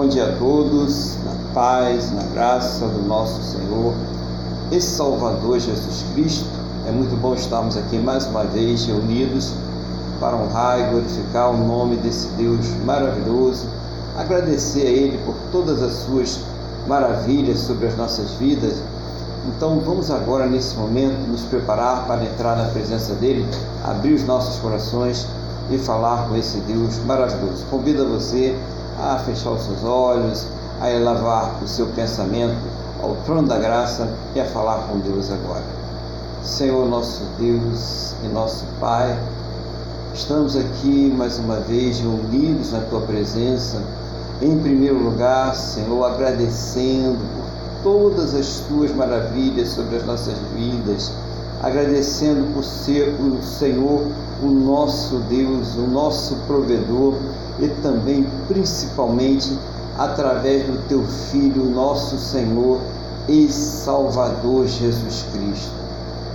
bom dia a todos, na paz, na graça do nosso Senhor e Salvador Jesus Cristo. É muito bom estarmos aqui mais uma vez reunidos para honrar e glorificar o nome desse Deus maravilhoso, agradecer a Ele por todas as suas maravilhas sobre as nossas vidas. Então vamos agora, nesse momento, nos preparar para entrar na presença dEle, abrir os nossos corações e falar com esse Deus maravilhoso. Convido você a fechar os seus olhos, a elevar o seu pensamento ao trono da graça e a falar com Deus agora. Senhor nosso Deus e nosso Pai, estamos aqui mais uma vez reunidos na tua presença. Em primeiro lugar, Senhor, agradecendo por todas as tuas maravilhas sobre as nossas vidas, agradecendo por ser o Senhor, o nosso Deus, o nosso provedor e também, principalmente, através do teu Filho, nosso Senhor e Salvador Jesus Cristo.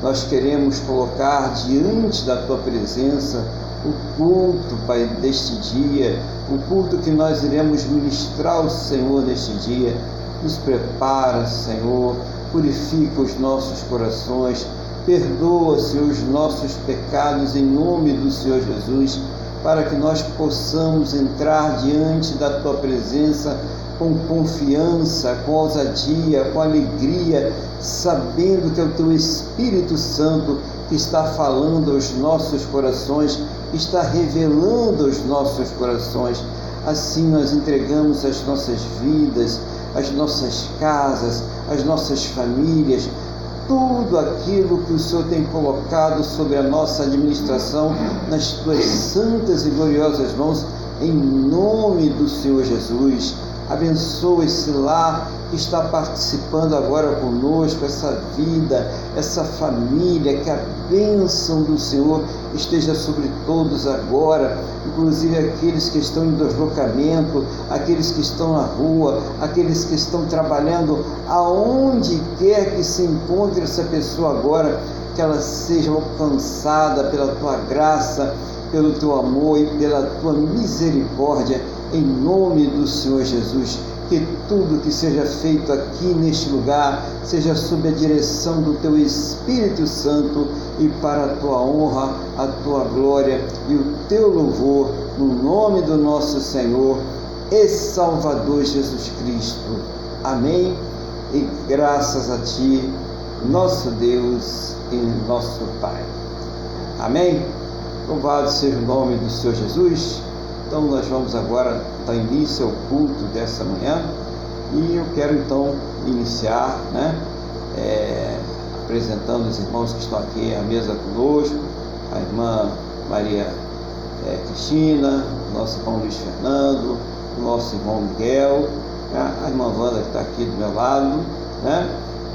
Nós queremos colocar diante da tua presença o culto, Pai, deste dia, o culto que nós iremos ministrar ao Senhor neste dia. Nos prepara, Senhor, purifica os nossos corações, perdoa, Senhor, os nossos pecados em nome do Senhor Jesus para que nós possamos entrar diante da tua presença com confiança, com ousadia, com alegria, sabendo que é o teu Espírito Santo que está falando aos nossos corações, está revelando aos nossos corações. Assim nós entregamos as nossas vidas, as nossas casas, as nossas famílias, tudo aquilo que o Senhor tem colocado sobre a nossa administração nas tuas santas e gloriosas mãos, em nome do Senhor Jesus. Abençoa esse lar que está participando agora conosco, essa vida, essa família, que a bênção do Senhor esteja sobre todos agora, inclusive aqueles que estão em deslocamento, aqueles que estão na rua, aqueles que estão trabalhando, aonde quer que se encontre essa pessoa agora, que ela seja alcançada pela tua graça, pelo teu amor e pela tua misericórdia em nome do Senhor Jesus. Que tudo que seja feito aqui neste lugar seja sob a direção do Teu Espírito Santo e para a Tua honra, a Tua glória e o Teu louvor, no nome do nosso Senhor e Salvador Jesus Cristo. Amém. E graças a Ti, nosso Deus e nosso Pai. Amém. Louvado seja o nome do Senhor Jesus. Então nós vamos agora dar início ao culto dessa manhã e eu quero então iniciar, né, é, apresentando os irmãos que estão aqui à mesa conosco, a irmã Maria é, Cristina, nosso irmão Luiz Fernando, nosso irmão Miguel, né, a irmã Wanda que está aqui do meu lado, né,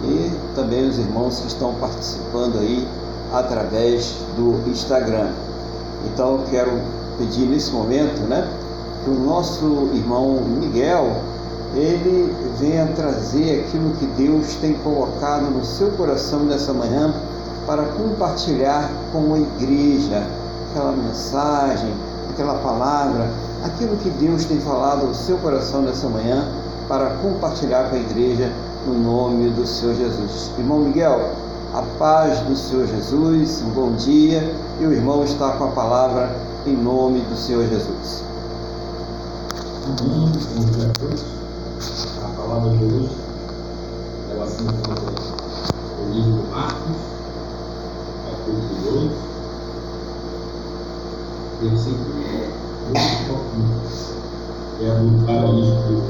e também os irmãos que estão participando aí através do Instagram. Então eu quero pedir nesse momento, né, que o nosso irmão Miguel ele venha trazer aquilo que Deus tem colocado no seu coração nessa manhã para compartilhar com a igreja aquela mensagem, aquela palavra, aquilo que Deus tem falado ao seu coração nessa manhã para compartilhar com a igreja no nome do Senhor Jesus. Irmão Miguel, a paz do Senhor Jesus, um bom dia e o irmão está com a palavra em nome do Senhor Jesus. Dia a palavra de hoje ela se encontra no livro de Marcos, capítulo 2, versículo 8 ao 15. É do paralítico.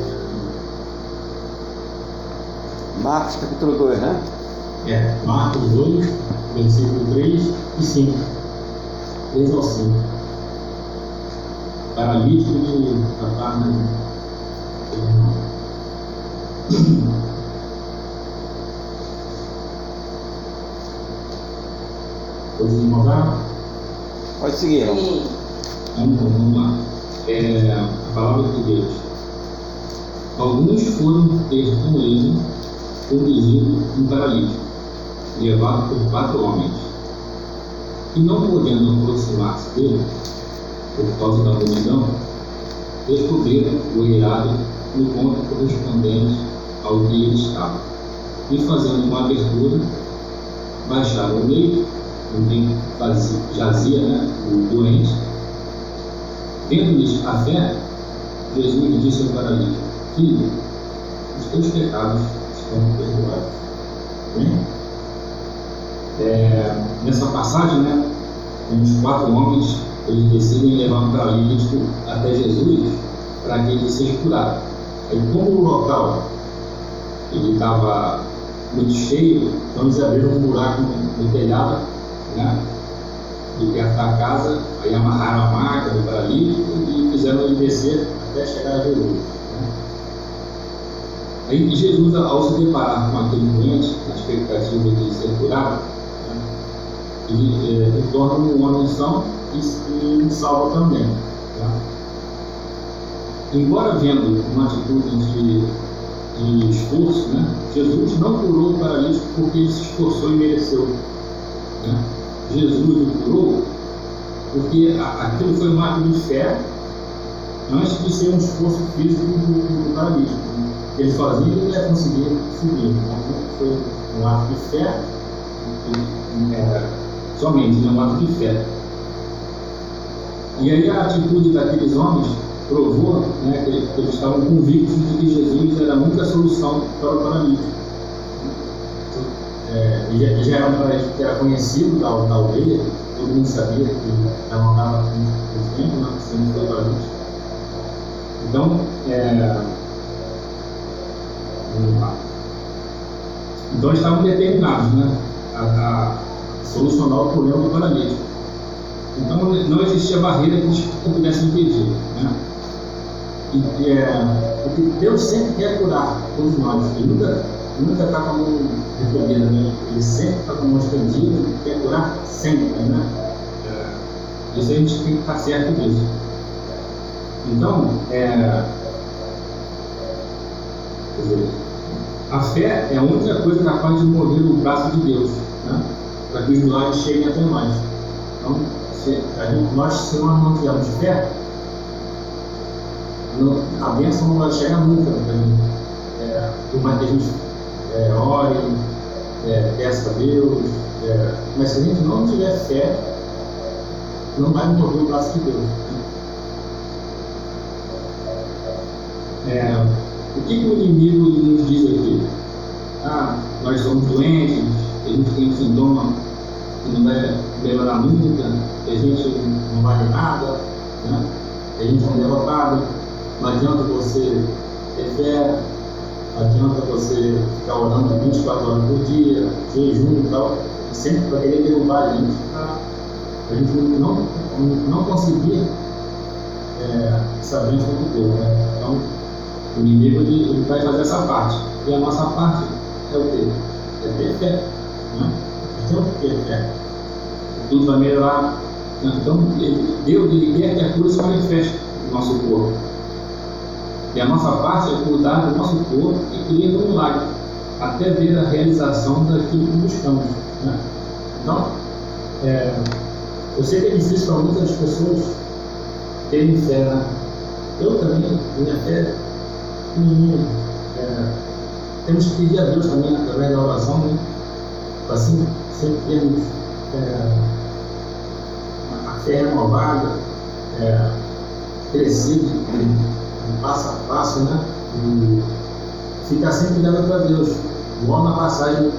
Marcos capítulo 2, né? É, Marcos 2, versículo 3 e 5. 3 ao 5. Paralítico de Cafarnaum. Pode demorar? Pode seguir. Então, vamos lá. É, a palavra de Deus. Alguns foram ter com ele conduzido um paralítico, levado por quatro homens. E não podendo aproximar-se dele, por causa da multidão, descobriram o eirado no ponto correspondente ao que ele estava. E fazendo uma abertura, baixaram o leito, onde jazia né, o doente. Tendo-lhes a fé, Jesus disse ao paralítico: Filho, os teus pecados estão perdoados. É, nessa passagem, né, os quatro homens eles decidem levar um paralítico até Jesus para que ele seja curado. Aí, como o local ele estava muito cheio, então eles abriram um buraco no, no telhado, né? De perto da casa, aí amarraram a maca do paralítico e fizeram ele descer até chegar a Jesus. Né? Aí Jesus, ao se deparar com aquele doente, na expectativa de ser curado, né? ele, é, ele torna um homem são e, e salva também. Tá? Embora vendo uma atitude de de esforço, né? Jesus não curou o paralítico porque ele se esforçou e mereceu. Né? Jesus o curou porque aquilo foi um ato de fé antes de ser um esforço físico do, do paralítico. Ele sozinho ele ia conseguir subir. Então foi um ato de fé, é, somente, né? um ato de fé. E aí a atitude daqueles homens provou né, que, que eles estavam convictos de que Jesus era a única solução para o paralítico. É, ele já era um paralítico que era conhecido da, da aldeia, todo mundo sabia que já não estava muito tempo, né, sendo foi paralítico. Então, é, então eles estavam determinados né, a, a solucionar o problema do paralítico. Então não existia barreira que eles pudessem impedir. Né? E, é, porque Deus sempre quer curar todos nós. Ele nunca nunca está com a mão recolhida, né? Ele sempre está com a mão estendida, ele quer curar sempre, né? É, isso a gente tem que estar certo disso. Então, é, dizer, a fé é a única coisa capaz de mover o braço de Deus, né? para que os milagres cheguem até nós. Então, se, gente, nós, se nós não tivermos fé, não, a bênção não vai chegar nunca mim. É, por mais que a gente é, ore, é, peça a Deus, é, mas se a gente não tiver fé, não vai mover o braço de Deus. É, o que, que, o inimigo nos diz aqui? Ah, nós somos doentes, a gente tem sintoma que não vai melhorar nunca, que a gente não vale nada, né? que a gente é derrotado. Não adianta você ter fé, não adianta você ficar orando 24 horas por dia, jejum e tal, sempre para querer derrubar a gente, para a gente não, não conseguir é, essa bênção de Deus. Né? Então, o inimigo ele, ele vai fazer essa parte. E a nossa parte é o quê? É ter fé. Né? Então, ter fé. Tudo vai melhorar. Então, Deus ele quer que a cura se manifeste no nosso corpo. E a nossa parte é cuidar do nosso corpo e crer no milagre, até ver a realização daquilo que buscamos. Né? Então, é, eu sei que é difícil para muitas pessoas terem fé. Né? Eu também, minha fé pequenininha. É, temos que pedir a Deus também, através da oração, né? Assim, sempre termos é, a fé renovada, é, crescido passo a passo, né? E ficar sempre olhando para Deus. Igual na passagem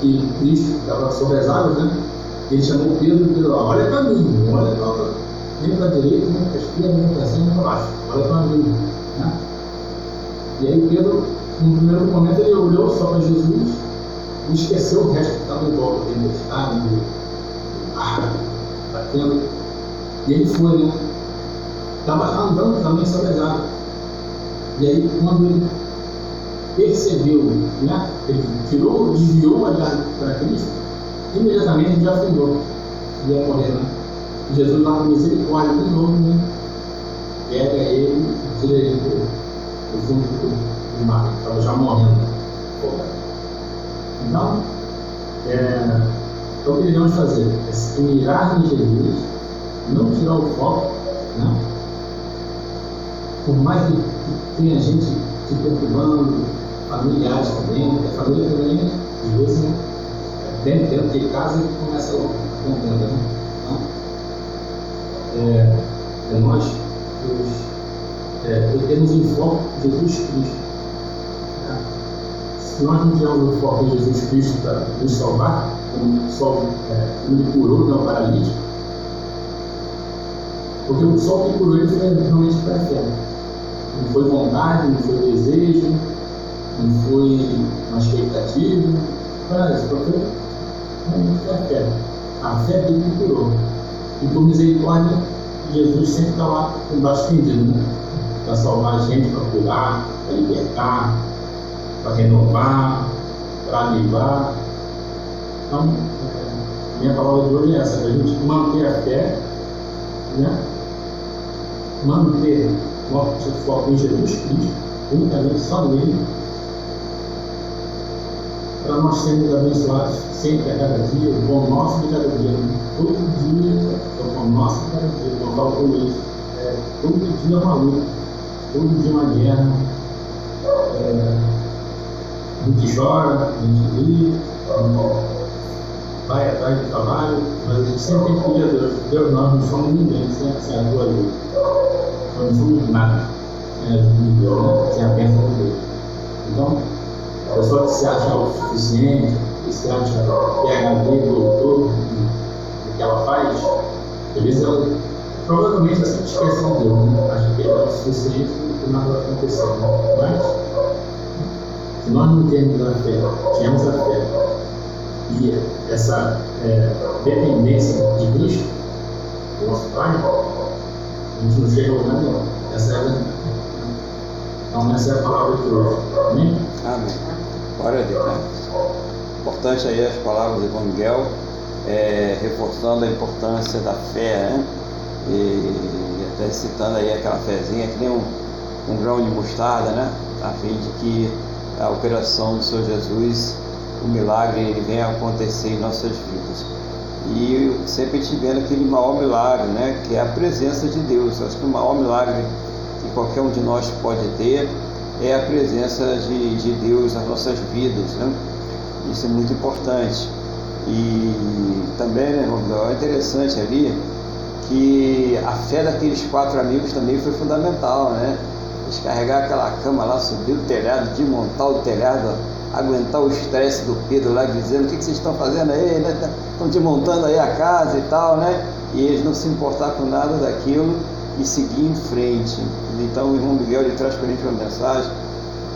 que Cristo estava sobre as águas, né? Ele chamou Pedro e Pedro, olha para mim, olha para nem para a direita, nem para a esquerda, nem para cima, nem para baixo, olha para mim. Né? E aí Pedro, no primeiro momento, ele olhou só para Jesus e esqueceu o resto que estava em volta dele, estava do ar, batendo. E ele foi, né? Estava andando também sobre as águas. E aí, quando ele percebeu, né, ele tirou, desviou para Cristo, imediatamente ele já afundou, ia morrer. Né? Jesus lá com misericórdia de novo, né? pega ele e tira ele do, do fundo do, do mar, estava já morrendo. Então, é, o que devemos fazer? É mirar em Jesus, não tirar o foco, né? por mais que tenha gente se perturbando, familiares também, a família também, às vezes, né, dentro, dentro de casa começa a contenda. Né? É, é nós os, é, temos em foco Jesus Cristo. Se nós não tivermos o foco em Jesus Cristo para nos salvar, como só é, ele curou não paralítico, porque o sol que curou ele foi realmente para a fé. Não foi vontade, não foi desejo, não foi uma expectativa, isso, porque realmente foi a fé. A fé dele que curou. E por misericórdia, Jesus sempre está lá embaixo tendido, né? Para salvar a gente, para curar, para libertar, para renovar, para avivar. Então, minha palavra de hoje é essa, para a gente manter a fé, né? manter nosso foco em Jesus Cristo, unicamente só nele, para nós sermos abençoados sempre a cada dia, o pão nosso de cada dia. Todo dia é o pão nosso de cada dia, não com isso. É, todo dia é uma luta, todo dia é uma guerra. É, gente chora, gente ri, vai atrás do trabalho, mas a gente sempre tem que a Deus. Deus, nós não somos ninguém sem, sem a tua ajuda. Nós não somos nada sem a ajuda de Deus, né? sem a bênção de Deus. Então, a pessoa que se acha o suficiente, que se acha PHD, doutor, o que ela faz, às vezes ela provavelmente ela sempre esquece de Deus, né? acha que ela é o suficiente e nada vai acontecer. Né? Mas, se nós não temos a fé, temos a fé, e essa é, dependência de Cristo, do nosso Pai, a gente não chega a lugar nenhum. Essa é a, então, essa é a palavra de hoje. Amém? Amém. Glória a Deus. Né? Importante aí as palavras de Miguel, é, reforçando a importância da fé, né? E, e, até citando aí aquela fezinha que nem um, um grão de mostarda, né? A fim de que a operação do Senhor Jesus o milagre ele vem acontecer em nossas vidas. E sempre a gente vendo aquele maior milagre, né, que é a presença de Deus. Acho que o maior milagre que qualquer um de nós pode ter é a presença de, de Deus nas nossas vidas. Né? Isso é muito importante. E também, né, é interessante ali que a fé daqueles quatro amigos também foi fundamental, né? Descarregar aquela cama lá, subir o telhado, desmontar o telhado, aguentar o estresse do Pedro lá dizendo o que, que vocês estão fazendo aí, né? Estão desmontando aí a casa e tal, né? E eles não se importar com nada daquilo e seguir em frente. Então o irmão Miguel ele traz para a gente uma mensagem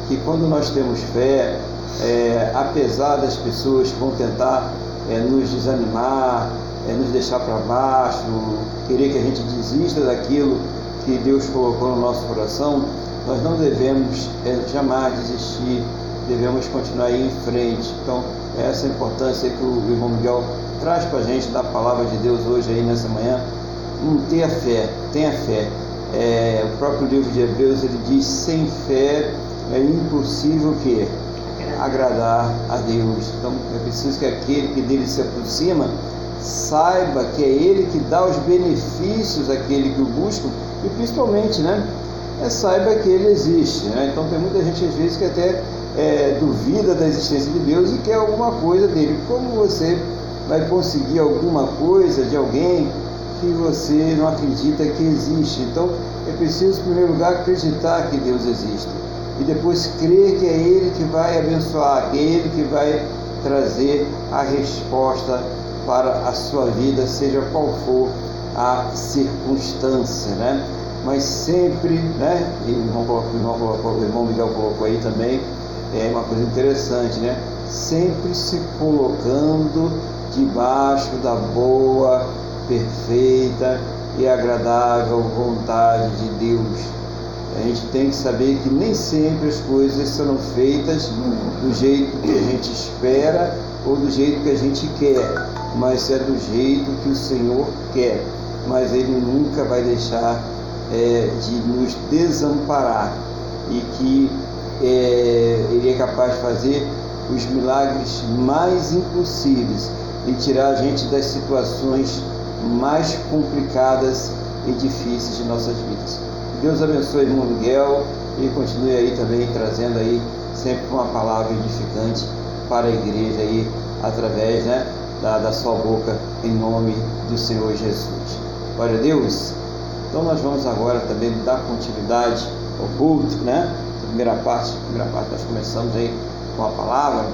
que quando nós temos fé, é, apesar das pessoas que vão tentar é, nos desanimar, é, nos deixar para baixo, querer que a gente desista daquilo que Deus colocou no nosso coração, nós não devemos é, jamais desistir devemos continuar em frente. Então, essa é a importância que o irmão Miguel traz para a gente da palavra de Deus hoje aí nessa manhã. Não tenha fé, tenha fé. É, o próprio livro de Hebreus ele diz: sem fé é impossível que agradar a Deus. Então é preciso que aquele que dele se aproxima saiba que é ele que dá os benefícios àquele que o busca e principalmente, né? É, saiba que ele existe. Né? Então tem muita gente às vezes que até é, duvida da existência de Deus e quer alguma coisa dele. Como você vai conseguir alguma coisa de alguém que você não acredita que existe? Então é preciso, em primeiro lugar, acreditar que Deus existe e depois crer que é Ele que vai abençoar, que é Ele que vai trazer a resposta para a sua vida, seja qual for a circunstância, né? Mas sempre, né? E o irmão, Miguel colocou aí também, é uma coisa interessante, né? Sempre se colocando debaixo da boa, perfeita e agradável vontade de Deus. A gente tem que saber que nem sempre as coisas serão feitas do jeito que a gente espera ou do jeito que a gente quer, mas é do jeito que o Senhor quer. Mas Ele nunca vai deixar é, de nos desamparar e que é, ele é capaz de fazer os milagres mais impossíveis e tirar a gente das situações mais complicadas e difíceis de nossas vidas. Deus abençoe o irmão Miguel e continue aí também trazendo aí sempre uma palavra edificante para a igreja aí através né, da, da sua boca em nome do Senhor Jesus. Glória a Deus. Então nós vamos agora também dar continuidade ao culto, né? Primeira parte, primeira parte nós começamos aí com a palavra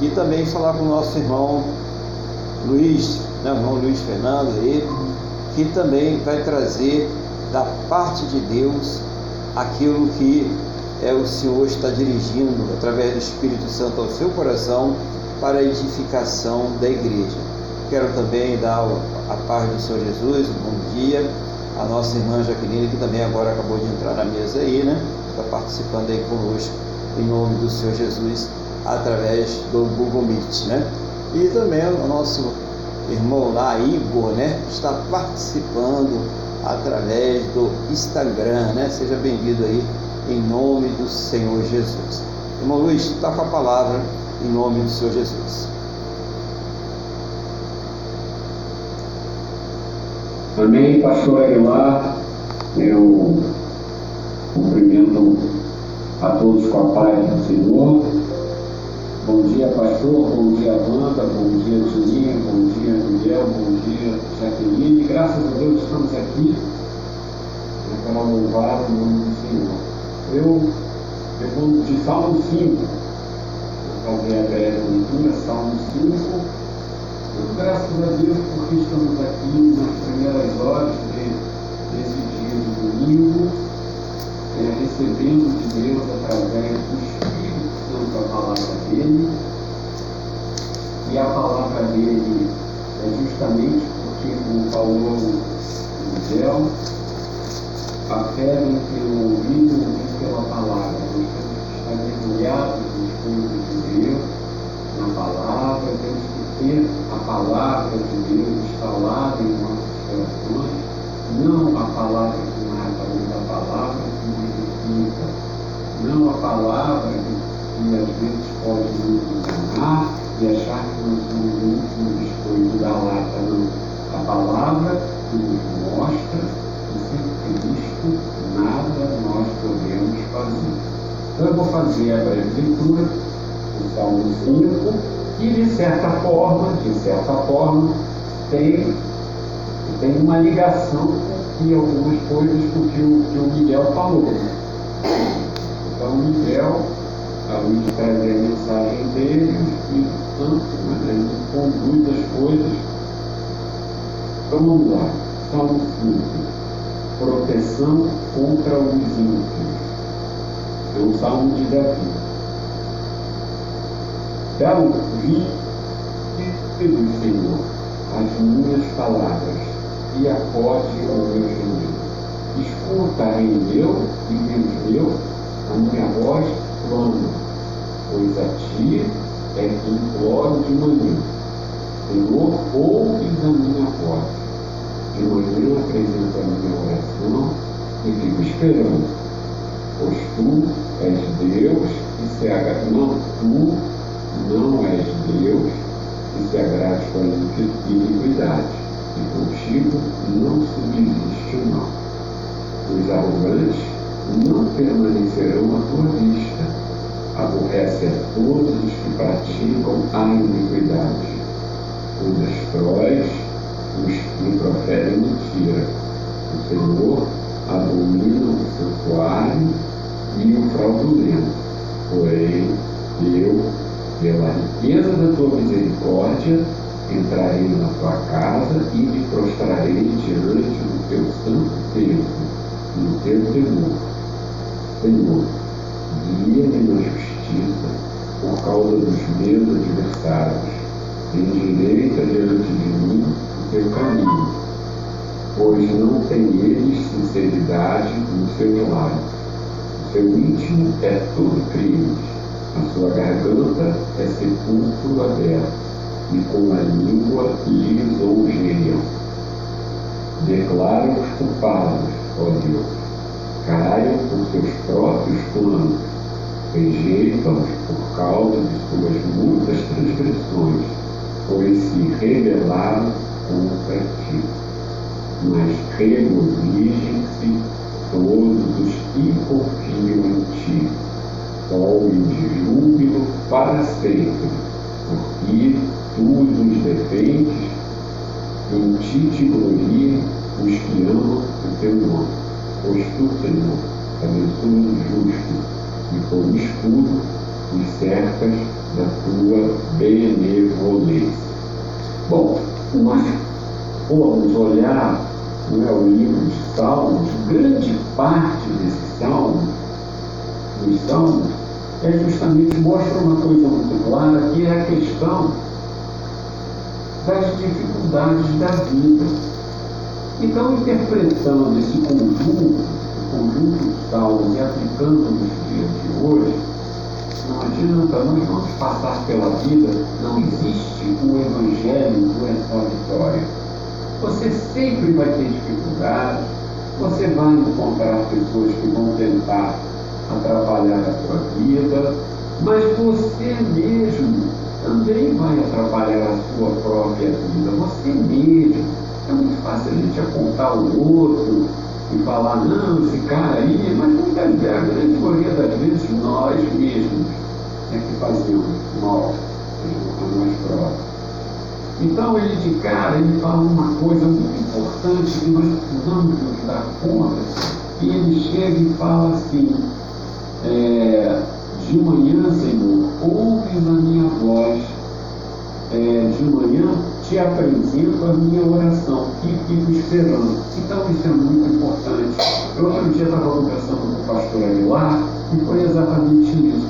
e também falar com o nosso irmão Luiz, né, o irmão Luiz Fernando aí, que também vai trazer da parte de Deus aquilo que é o Senhor está dirigindo através do Espírito Santo ao seu coração para a edificação da igreja. Quero também dar a paz do Senhor Jesus, um bom dia a nossa irmã Jaqueline, que também agora acabou de entrar na mesa aí, né? Está participando aí conosco, em nome do Senhor Jesus, através do Google Meet, né? E também o nosso irmão lá, Igor, né? Está participando através do Instagram, né? Seja bem-vindo aí, em nome do Senhor Jesus. Irmão Luiz, está com a palavra, em nome do Senhor Jesus. Amém, pastor Aguilar. Eu cumprimento a todos com a paz do Senhor. Bom dia, pastor. Bom dia, Wanda. Bom dia, Juninho. Bom dia, Miguel. Bom dia, Jaqueline. Graças a Deus estamos aqui para louvar o nome do Senhor. Eu, depois de Salmo 5, fazer a breve leitura, Salmo 5 graças a Deus porque estamos aqui nas primeiras horas de, desse dia de domingo, é, recebendo de Deus através do Espírito Santo a palavra dele. E a palavra dele é justamente porque, o Miguel, a fé vem pelo ouvido e pela palavra. Nós temos que estar mergulhados nos coisas de Deus, na palavra, temos que ter a palavra de Deus instalada em nossos corações, não a palavra que mata, mas a palavra que vivifica, não a palavra que, que às vezes pode nos enganar e achar que nós somos o último biscoito da lata, não. A palavra que nos mostra que Cristo nada nós podemos fazer. Então eu vou fazer a breve leitura do Salmo 5 que de certa forma, de certa forma, tem, tem uma ligação com algumas coisas com que o, que o Miguel falou. Então o Miguel, a luz de trazer a mensagem dele, o Espírito Santo, mas ele conduz as coisas. Então vamos lá. Salmo 5. Proteção contra os ímpios. É um salmo de Davi. Dá ouvido, Senhor, as minhas palavras e acorde ao meu gemido. Escuta, Rei meu e Deus meu, a minha voz clama, pois a ti é que imploro de manhã. Senhor, ouves a minha voz. De manhã apresento a minha oração e fico esperando, pois tu és Deus e se agrada. Não, tu não és Deus que se agrade com a iniquidade, e contigo não subsiste o mal. Os arrogantes não permanecerão à tua vista, aborrece a todos os que praticam a iniquidade. Os destróis os que proferem mentira. O Senhor abomina o santuário e o fraudulento, porém eu pela riqueza da tua misericórdia, entrarei na tua casa e me prostrarei diante do teu santo templo, no teu temor. Senhor, guia-me na justiça por causa dos meus adversários. Endireita diante de mim o teu caminho, pois não tem eles sinceridade no seu. O seu íntimo é todo crime a sua garganta é sepulcro aberto, e com a língua lisonjeiam. Declaram os culpados, ó Deus, caiam por seus próprios planos, rejeitam-os por causa de suas muitas transgressões, pois se rebelaram ti. Mas regozijem-se todos os que confiam em ti. Tome de júbilo para sempre, porque tu os defendes, em ti te glorie os que amam o teu nome. Pois tu, Senhor, abençoa o justo, e como escudo os cercas da tua benevolência. Bom, nós formos olhar não é, o livro de Salmos, grande parte desses salmos, dos salmos, é justamente mostra uma coisa muito clara, que é a questão das dificuldades da vida. Então, interpretando esse conjunto, o conjunto de salmos e aplicando nos dias de hoje, não adianta, nós vamos passar pela vida, não existe o evangelho do só vitória. Você sempre vai ter dificuldades, você vai encontrar pessoas que vão tentar atrapalhar a sua vida, mas você mesmo também vai atrapalhar a sua própria vida, você mesmo. É muito fácil a gente apontar o outro e falar, não, esse cara aí, mas vezes, a grande maioria das vezes, nós mesmos é que fazemos mal a nós próprios. Então ele de cara, ele fala uma coisa muito importante que nós precisamos nos dar conta, e ele chega e fala assim, é, de manhã, Senhor, ouves a minha voz, é, de manhã te apresento a minha oração e fico esperando. Então isso é muito importante. Eu outro dia estava conversando com o pastor Aguilar e foi exatamente isso.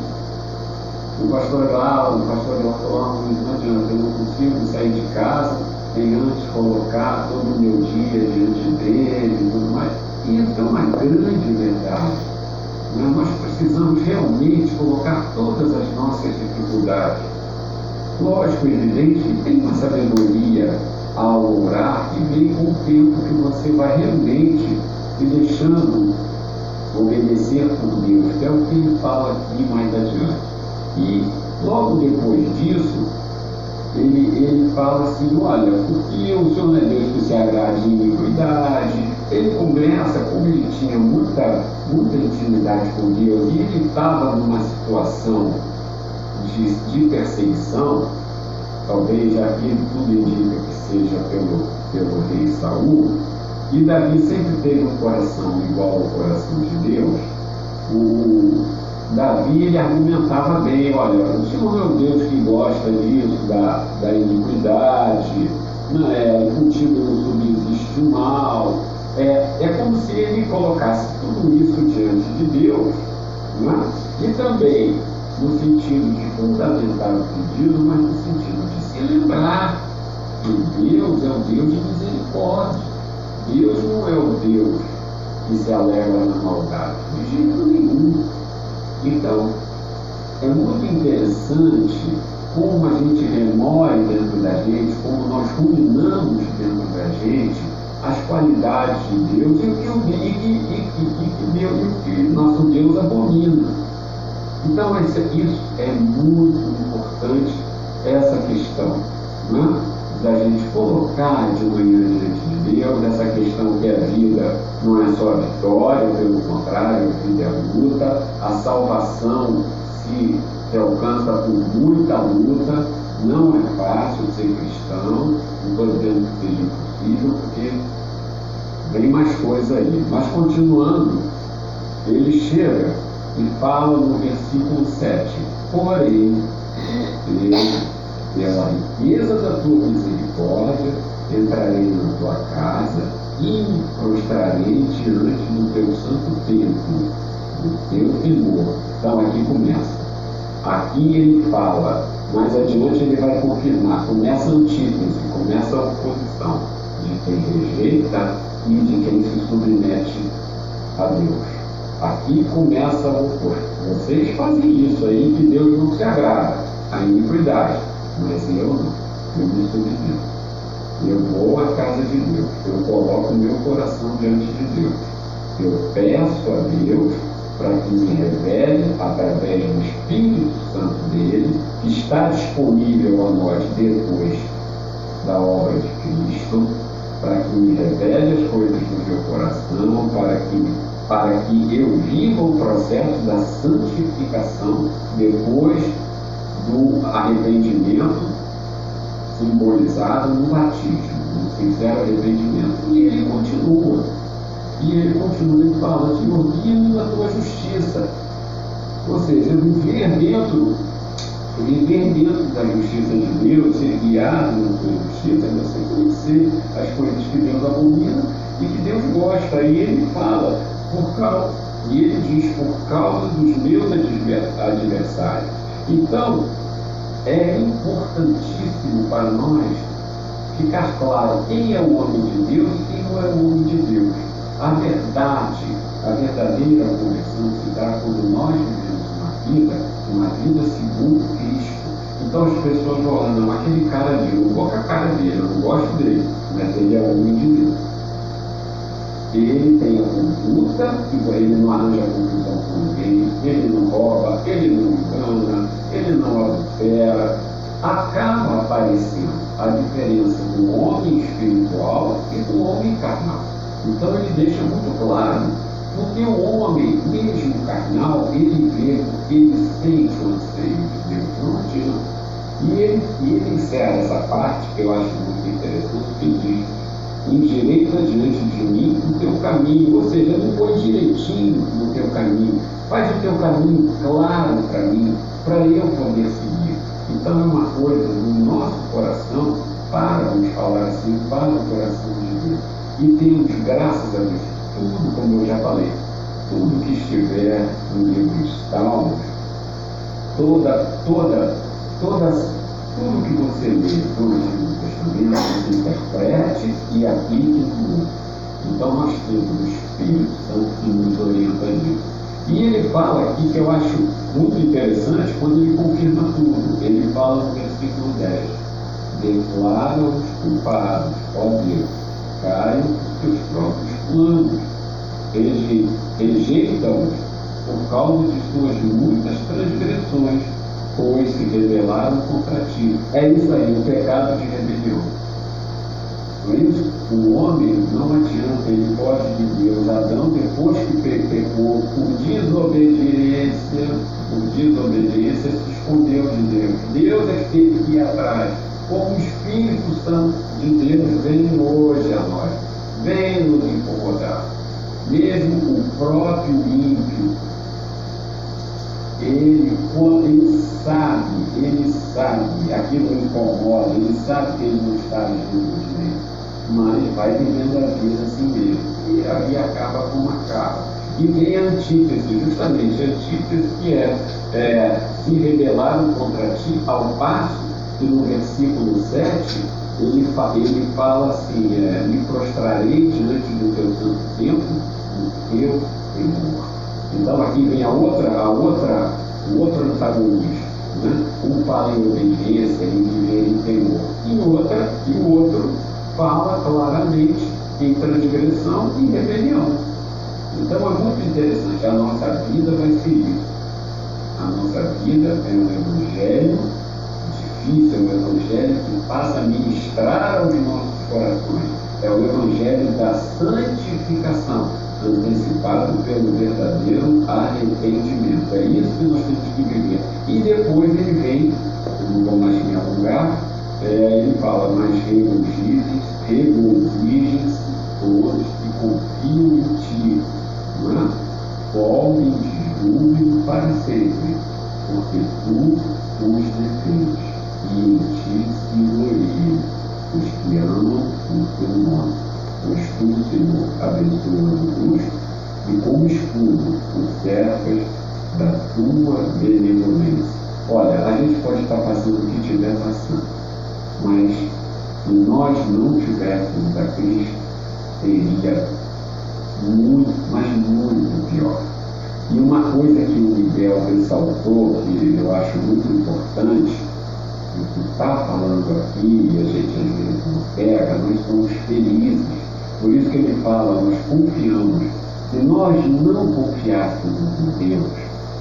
O pastor Aguilar, o pastor Aguilar falou, não adianta, eu não consigo sair de casa sem antes colocar todo o meu dia diante dele e tudo mais. E isso é uma grande verdade. Né? Nós precisamos realmente colocar todas as nossas dificuldades Lógico, evidente que tem uma sabedoria ao orar que vem com o tempo que você vai realmente se deixando obedecer por Deus, que é o que ele fala aqui mais adiante. E logo depois disso, ele, ele fala assim, olha, porque o Senhor não é Deus que se agrade em iniquidade. Ele começa, como ele tinha muita, muita intimidade com Deus, e ele estava numa situação de, de perseguição, talvez já que tudo indica que seja pelo, pelo rei Saul, e Davi sempre teve um coração igual ao coração de Deus, o Davi ele argumentava bem, olha, o Senhor é o Deus que gosta disso, da, da iniquidade, né, contigo não subsiste o mal. É, é como se ele colocasse tudo isso diante de Deus, né? e também no sentido de fundamentar o pedido, mas no sentido de se lembrar que Deus é o Deus de misericórdia. Deus não é o Deus que se alegra na maldade, de jeito nenhum. Então, é muito interessante como a gente remói dentro da gente, como nós ruminamos dentro da gente as qualidades de Deus e o que, e, e, e, e, Deus, e que nosso Deus abomina. Então, isso é muito importante, essa questão né? da gente colocar de manhã diante de Deus, essa questão que a vida não é só a vitória, pelo contrário, a vida é luta, a salvação se, se alcança por muita luta, não é fácil ser cristão, não estou dizendo que seja impossível, porque vem mais coisa aí. Mas continuando, ele chega e fala no versículo 7: Porém, eu, pela riqueza da tua misericórdia, entrarei na tua casa e me prostrarei diante do teu santo templo, do teu temor. Então aqui começa. Aqui ele fala, mais adiante ele vai confirmar. Começa a antítese, começa a oposição de quem rejeita e de quem se submete a Deus. Aqui começa o oposto. Vocês fazem isso aí que Deus não se agrada, a iniquidade. Mas eu não. Eu me submeto. Eu vou à casa de Deus. Eu coloco o meu coração diante de Deus. Eu peço a Deus para que me revele, através do Espírito Santo dele, que está disponível a nós depois da obra de Cristo, para que me revele as coisas do meu coração, para que para que eu viva o processo da santificação depois do arrependimento simbolizado no batismo, no sincero arrependimento. E ele continua. E ele continua e fala, Senhor, guia-me na tua justiça. Ou seja, viver dentro, viver dentro da justiça de Deus, ser guiado na tua justiça, você conhecer as coisas que Deus abomina e que Deus gosta. E ele fala, por causa, e ele diz, por causa dos meus adversários. Então, é importantíssimo para nós ficar claro quem é o homem de Deus e quem não é o homem de Deus. A verdade, a verdadeira conversão se dá quando nós vivemos uma vida, uma vida segundo Cristo. Então as pessoas falam, não, aquele cara ali, eu não vou com a cara dele, eu não gosto dele, mas ele é homem de Deus. Ele tem a conduta, ele não arranja confusão com ninguém, ele não rouba, ele não engana, ele não adultera, acaba aparecendo a diferença do homem espiritual e do homem carnal. Então ele deixa muito claro, porque o homem, mesmo carnal, ele vê, ele sente o anseio de Deus, não adianta. E ele, e ele encerra essa parte, que eu acho muito interessante, que diz, endireita diante de mim o teu caminho, ou seja, não põe direitinho no teu caminho, faz o teu caminho claro para mim, para eu poder seguir. Então é uma coisa no nosso coração, para vamos falar assim, para o coração de Deus. E temos, graças a Deus, tudo como eu já falei, tudo que estiver no livro de Salmos, toda, toda, todas, tudo que você lê no Antigo Você interprete e aplique tudo. Então nós temos o Espírito Santo que nos orienta nisso. E ele fala aqui que eu acho muito interessante quando ele confirma tudo. Ele fala no versículo 10: Declara os culpados, ó Deus, caiam os teus próprios planos, rejeita-os por causa de suas muitas transgressões, pois se rebelaram contra ti. É isso aí, o pecado de rebelião. Por isso, o homem não adianta, ele pode de Deus. Adão, depois que pecou, por desobediência, por desobediência, se escondeu de Deus. Deus é que teve que ir atrás. Como o Espírito Santo de Deus vem hoje a nós, vem nos incomodar. Mesmo o próprio ímpio, ele, ele sabe, ele sabe, aquilo incomoda, ele sabe que ele não está agindo direito mas vai vivendo a vida assim mesmo. E aí acaba como acaba. E vem a antítese, justamente a antítese que é, é se rebelaram contra ti, ao passo que no versículo 7 ele, ele fala assim, é, me prostrarei diante do teu santo templo, no teu temor. Então aqui vem a outra, a outra, o outro antagonismo. Né? Um fala em obediência, em viver em temor, e outra, e o outro fala claramente em transgressão e rebelião. Então é muito interessante, a nossa vida vai ser isso. A nossa vida é um evangelho difícil, é um evangelho que passa a ministrar aos nossos corações. É o evangelho da santificação, antecipado pelo verdadeiro arrependimento. É isso que nós temos que viver. E depois ele vem, não vou mais me alongar, é, ele fala, mas regozijem, regozijem-se todos que confiam em ti, não é? De júbilo para sempre, porque tu os defendes e em ti se os que amam o teu nome. Pois tu, Senhor, abençoa o justo e como escudo os servas da tua benevolência. Olha, a gente pode estar passando o que estiver passando mas se nós não tivéssemos a Cristo, seria muito, mas muito pior. E uma coisa que o Miguel ressaltou, que eu acho muito importante, e que está falando aqui, e a gente às vezes não pega, nós somos felizes. Por isso que ele fala, nós confiamos. Se nós não confiássemos em Deus,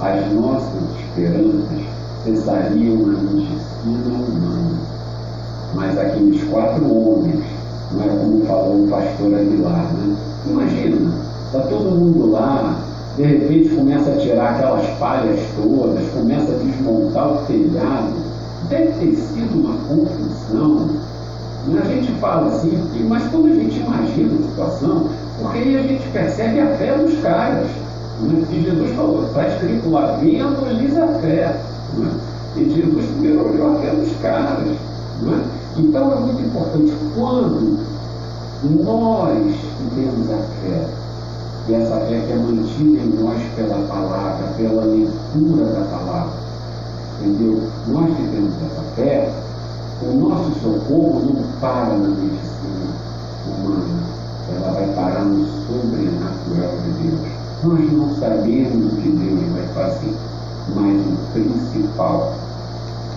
as nossas esperanças cessariam na medicina humana mas aqueles quatro homens, não é como falou o pastor Aguilar, né? Imagina, Está todo mundo lá, de repente começa a tirar aquelas palhas todas, começa a desmontar o telhado. Deve ter sido uma confusão. A gente fala assim, mas quando a gente imagina a situação, porque aí a gente percebe a fé dos caras. Né? Jesus falou, está escrito lá, vendo-lhes a fé. Né? E Jesus primeiro olhou a fé dos caras. Né? Então é muito importante quando nós temos a fé, e essa fé que é mantida em nós pela palavra, pela leitura da palavra, entendeu? Nós que temos essa fé, o nosso socorro não para na medicina humana, ela vai parar no sobrenatural de Deus. Nós não sabemos o que Deus vai fazer, mas o principal,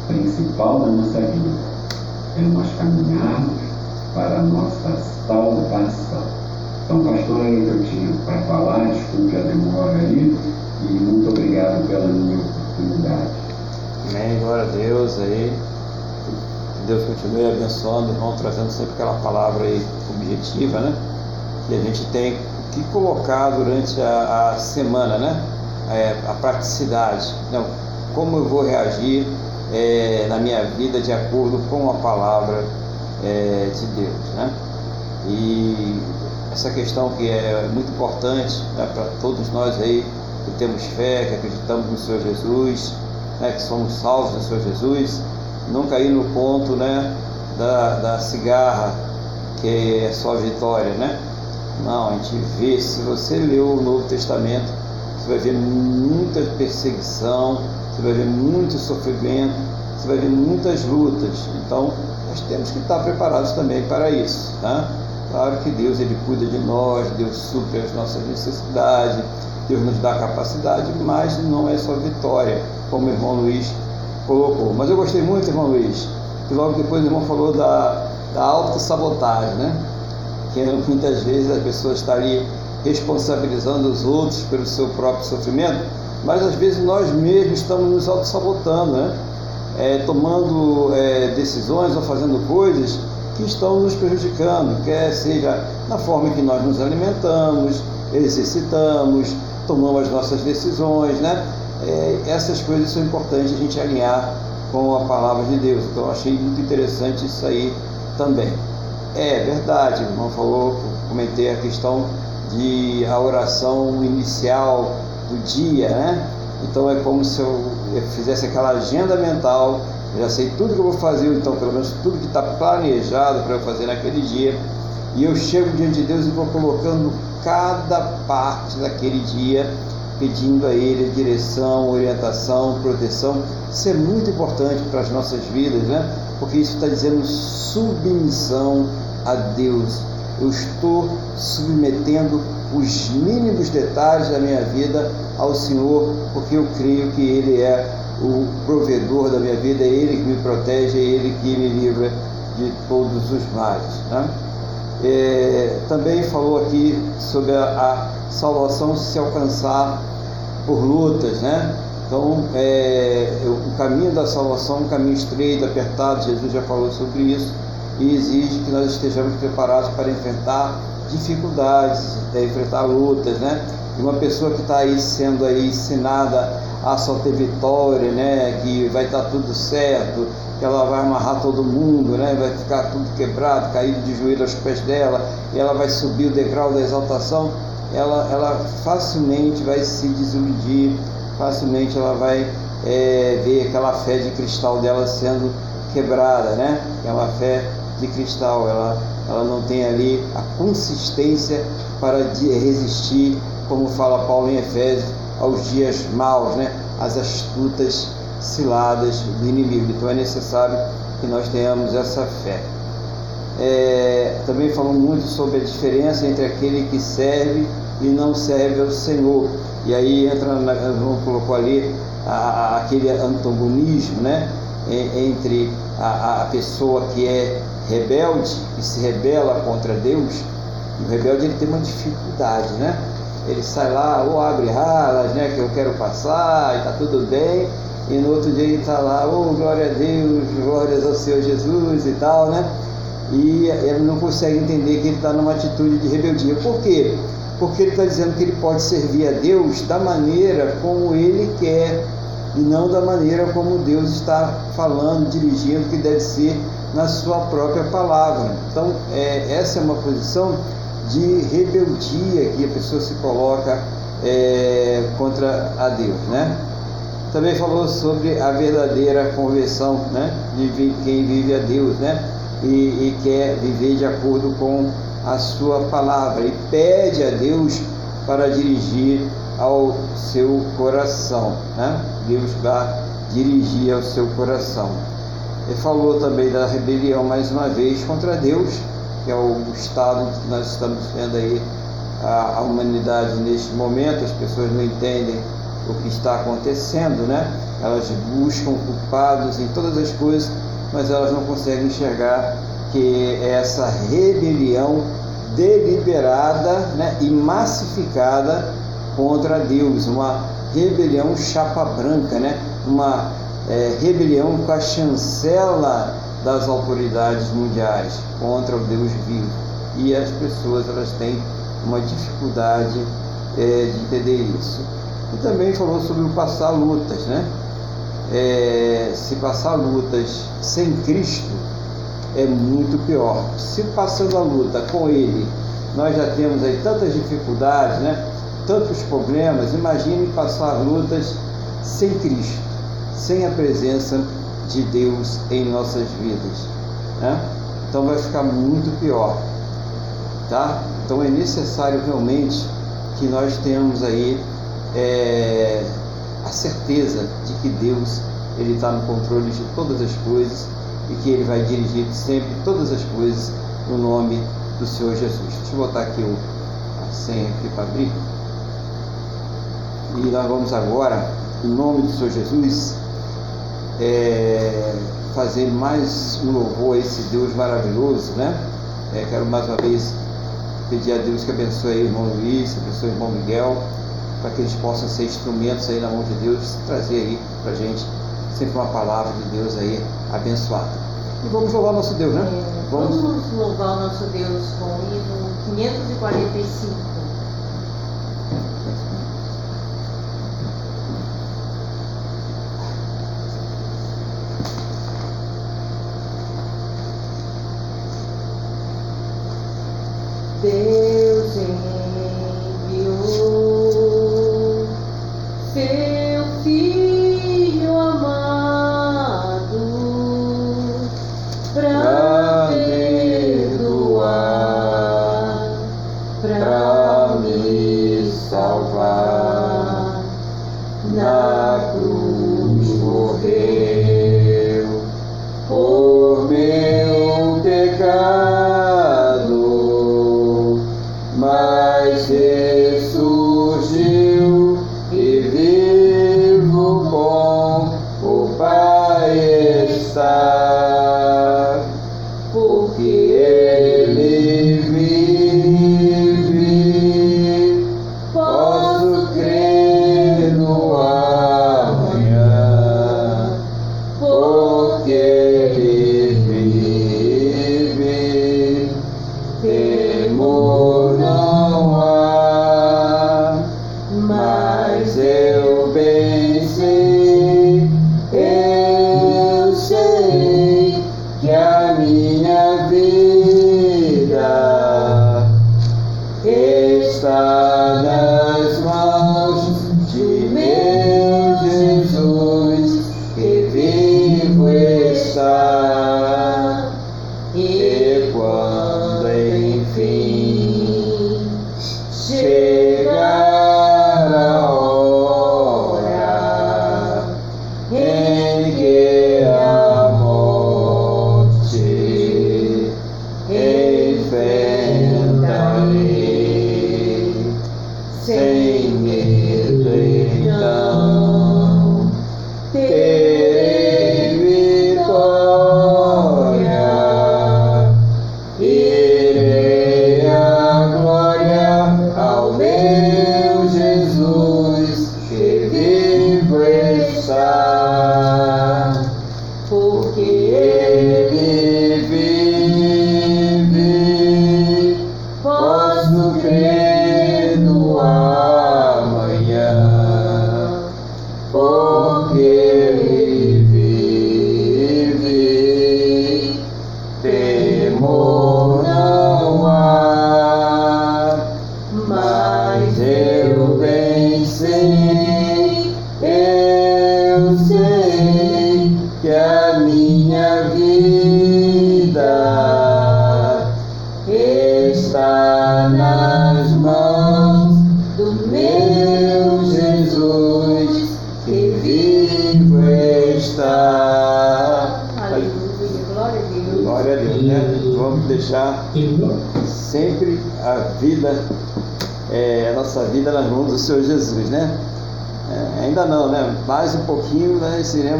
principal da nossa vida é nós caminharmos para a nossa salvação. Então, pastor, o que eu tinha para falar, desculpe a demora aí, e muito obrigado pela minha oportunidade. Amém, glória a Deus aí. Deus continue abençoando, irmão, trazendo sempre aquela palavra aí objetiva, né? Que a gente tem que colocar durante a, a semana, né? É, a praticidade. Não, como eu vou reagir é, na minha vida de acordo com a palavra é, de Deus, né? E essa questão que é muito importante né, para todos nós aí que temos fé, que acreditamos no Senhor Jesus, né, que somos salvos no Senhor Jesus, não cair no ponto né, da, da cigarra, que é só vitória, né? Não, a gente vê, se você leu o Novo Testamento, você vai ver muita perseguição, você vai ver muito sofrimento, você vai ver muitas lutas. Então, nós temos que estar preparados também para isso. Tá? Claro que Deus ele cuida de nós, Deus supre as nossas necessidades, Deus nos dá capacidade, mas não é só vitória, como o irmão Luiz colocou. Mas eu gostei muito, irmão Luiz, que logo depois o irmão falou da, da autossabotagem, né? Que muitas vezes as pessoas estão ali responsabilizando os outros pelo seu próprio sofrimento, mas às vezes nós mesmos estamos nos auto-sabotando, né? É, tomando é, decisões ou fazendo coisas que estão nos prejudicando, quer seja na forma que nós nos alimentamos, exercitamos, tomamos as nossas decisões, né? É, essas coisas são importantes a gente alinhar com a palavra de Deus. Então achei muito interessante isso aí também. É verdade, o irmão falou, comentei a questão de a oração inicial do dia, né? Então é como se eu fizesse aquela agenda mental, eu já sei tudo que eu vou fazer, então pelo menos tudo que está planejado para eu fazer naquele dia, e eu chego diante de Deus e vou colocando cada parte daquele dia, pedindo a Ele direção, orientação, proteção. Isso é muito importante para as nossas vidas, né? Porque isso está dizendo submissão a Deus. Eu estou submetendo os mínimos detalhes da minha vida ao Senhor, porque eu creio que Ele é o provedor da minha vida, é Ele que me protege, é Ele que me livra de todos os males. Né? É, também falou aqui sobre a, a, salvação se alcançar por lutas, né? Então, é, o caminho da salvação um caminho estreito, apertado, Jesus já falou sobre isso, e exige que nós estejamos preparados para enfrentar dificuldades, é, enfrentar lutas, né? E uma pessoa que está aí sendo aí ensinada a só ter vitória, né? Que vai estar tá tudo certo, que ela vai amarrar todo mundo, né? Vai ficar tudo quebrado, caído de joelho aos pés dela, e ela vai subir o degrau da exaltação. Ela, ela facilmente vai se desiludir, facilmente ela vai é, ver aquela fé de cristal dela sendo quebrada, né? Aquela fé de cristal, ela, ela não tem ali a consistência para resistir, como fala Paulo em Efésios, aos dias maus, né? às astutas ciladas do inimigo. Então é necessário que nós tenhamos essa fé. É, também falou muito sobre a diferença entre aquele que serve e não serve ao Senhor. E aí entra, na, colocou ali a, a, aquele antagonismo, né? entre a, a pessoa que é rebelde, que se rebela contra Deus, o rebelde ele tem uma dificuldade, né? Ele sai lá, ou abre ralas, né? Que eu quero passar e tá tudo bem. E no outro dia ele está lá, oh glória a Deus, glórias ao Senhor Jesus e tal, né? E ele não consegue entender que ele está numa atitude de rebeldia. Por quê? porque ele está dizendo que ele pode servir a Deus da maneira como ele quer e não da maneira como Deus está falando, dirigindo, que deve ser na sua própria palavra. Então, é, essa é uma posição de rebeldia que a pessoa se coloca é, contra a Deus, né? Também falou sobre a verdadeira conversão, né? De quem vive a Deus, né? E, e quer viver de acordo com a sua palavra e pede a Deus para dirigir ao seu coração, né? Deus vai dirigir ao seu coração. Ele falou também da rebelião mais uma vez contra Deus, que é o estado que nós estamos vendo aí a, a humanidade neste momento, as pessoas não entendem o que está acontecendo, né? Elas buscam culpados em todas as coisas, mas elas não conseguem enxergar que essa rebelião deliberada né, e massificada contra Deus, uma rebelião chapa branca, né? uma é, rebelião com a chancela das autoridades mundiais contra o Deus vivo. E as pessoas elas têm uma dificuldade é, de entender isso. E também falou sobre o passar lutas, né? É, se passar lutas sem Cristo é muito pior. Se passando a luta com Ele, nós já temos aí tantas dificuldades, né? tantos problemas, imagine passar lutas sem Cristo, sem a presença de Deus em nossas vidas. Né? Então vai ficar muito pior. Tá? Então é necessário realmente que nós tenhamos aí é, a certeza de que Deus ele está no controle de todas as coisas e que Ele vai dirigir sempre todas as coisas no nome do Senhor Jesus. Deixa eu botar aqui o, a senha aqui para abrir. E nós vamos agora, em nome do Senhor Jesus, é, fazer mais um louvor a esse Deus maravilhoso, né? É, quero mais uma vez pedir a Deus que abençoe o irmão Luiz, abençoe o irmão Miguel, para que eles possam ser instrumentos aí na mão de Deus, trazer aí para gente sempre uma palavra de Deus aí abençoada. E vamos louvar nosso Deus, né? É, vamos... vamos louvar o nosso Deus com o hino 545.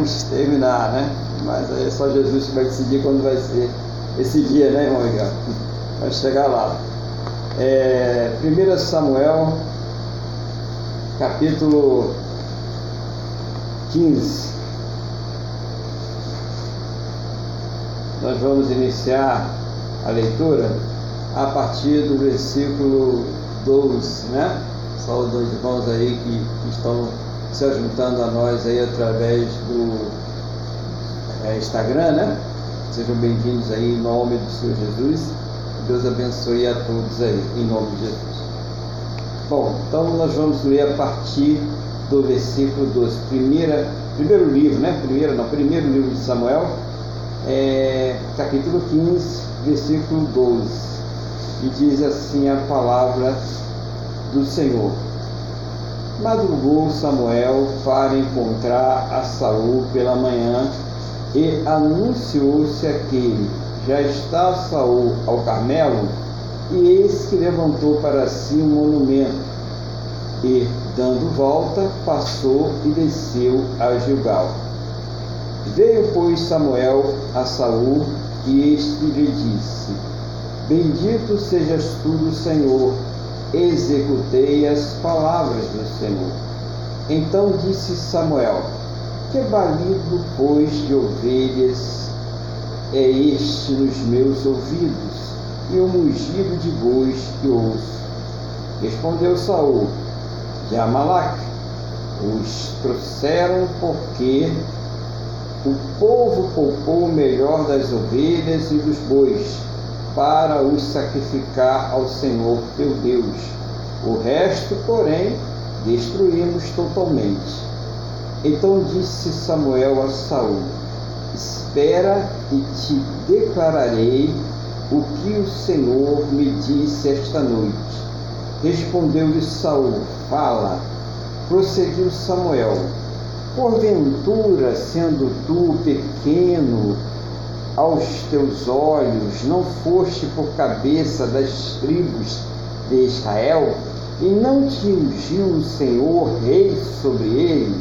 Nós iremos terminar, né? Mas é só Jesus que vai decidir quando vai ser esse dia, né, irmão Miguel? Vai chegar lá. É, 1 Samuel, capítulo 15. Nós vamos iniciar a leitura a partir do versículo 12, né? Só os dois irmãos aí que estão se juntando a nós aí através do é, Instagram, né? Sejam bem-vindos aí em nome do Senhor Jesus. Deus abençoe a todos aí, em nome de Jesus. Bom, então nós vamos ler a partir do versículo 12. Primeira, primeiro livro, né? Primeiro, não, primeiro livro de Samuel, é, capítulo 15, versículo 12. E diz assim a palavra do Senhor. Madrugou Samuel para encontrar a Saul pela manhã e anunciou-se aquele: Já está Saul ao Carmelo, e eis que levantou para si um monumento, e, dando volta, passou e desceu a Gilgal. Veio, pois, Samuel a Saul, e este lhe disse: Bendito sejas tu Senhor, executei as palavras do Senhor. Então disse Samuel: que balido, pois, de ovelhas é este nos meus ouvidos, e o mugido de bois que ouço? Respondeu Saul, de Amalac, os trouxeram porque o povo poupou o melhor das ovelhas e dos bois, para os sacrificar ao Senhor teu Deus. O resto, porém, destruímos totalmente. Então disse Samuel a Saul: Espera e te declararei o que o Senhor me disse esta noite. Respondeu-lhe Saul: Fala. Prosseguiu Samuel: Porventura, sendo tu pequeno aos teus olhos, não foste por cabeça das tribos de Israel, e não te ungiu o Senhor rei sobre ele?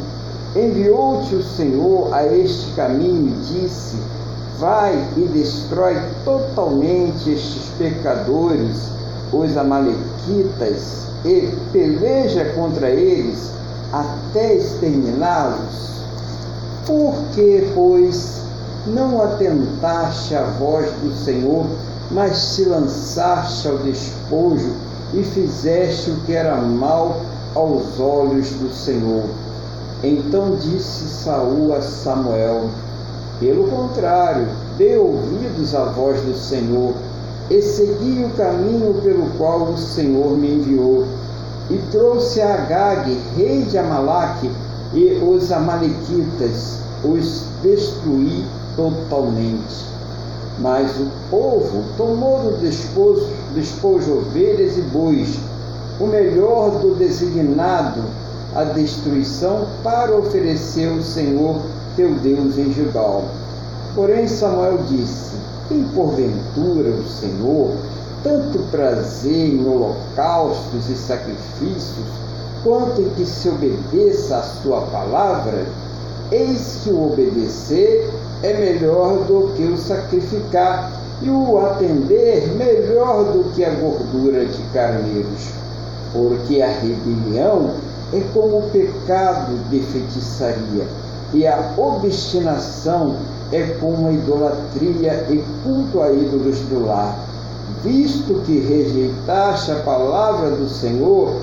Enviou-te o Senhor a este caminho e disse: Vai e destrói totalmente estes pecadores, os Amalequitas, e peleja contra eles até exterminá-los. Por que, pois, não atentaste à voz do Senhor, mas te lançaste ao despojo e fizeste o que era mal aos olhos do Senhor? Então disse Saul a Samuel: Pelo contrário, dê ouvidos à voz do Senhor e segui o caminho pelo qual o Senhor me enviou. E trouxe a Agag, rei de Amalaque, e os amalequitas, os destruí totalmente. Mas o povo tomou do despojo, despojo ovelhas e bois, o melhor do designado a destruição para oferecer o Senhor teu Deus em Gilgal. Porém Samuel disse: Tem porventura o Senhor tanto prazer em holocaustos e sacrifícios, quanto em que se obedeça a sua palavra? Eis que o obedecer é melhor do que o sacrificar, e o atender melhor do que a gordura de carneiros. Porque a rebelião é como o pecado de feitiçaria, e a obstinação é como a idolatria e culto a ídolos do lar. Visto que rejeitaste a palavra do Senhor,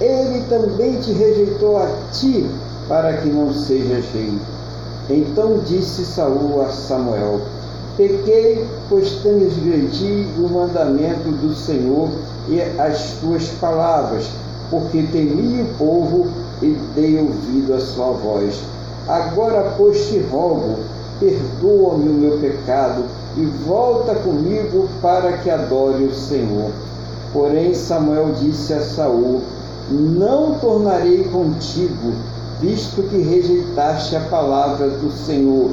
ele também te rejeitou a ti, para que não sejas rei. Então disse Saul a Samuel: Pequei, pois transgredi o mandamento do Senhor e as tuas palavras porque temi o povo e dei ouvido à sua voz. Agora, pois, te rogo, perdoa-me o meu pecado e volta comigo para que adore o Senhor. Porém, Samuel disse a Saul: Não tornarei contigo, visto que rejeitaste a palavra do Senhor.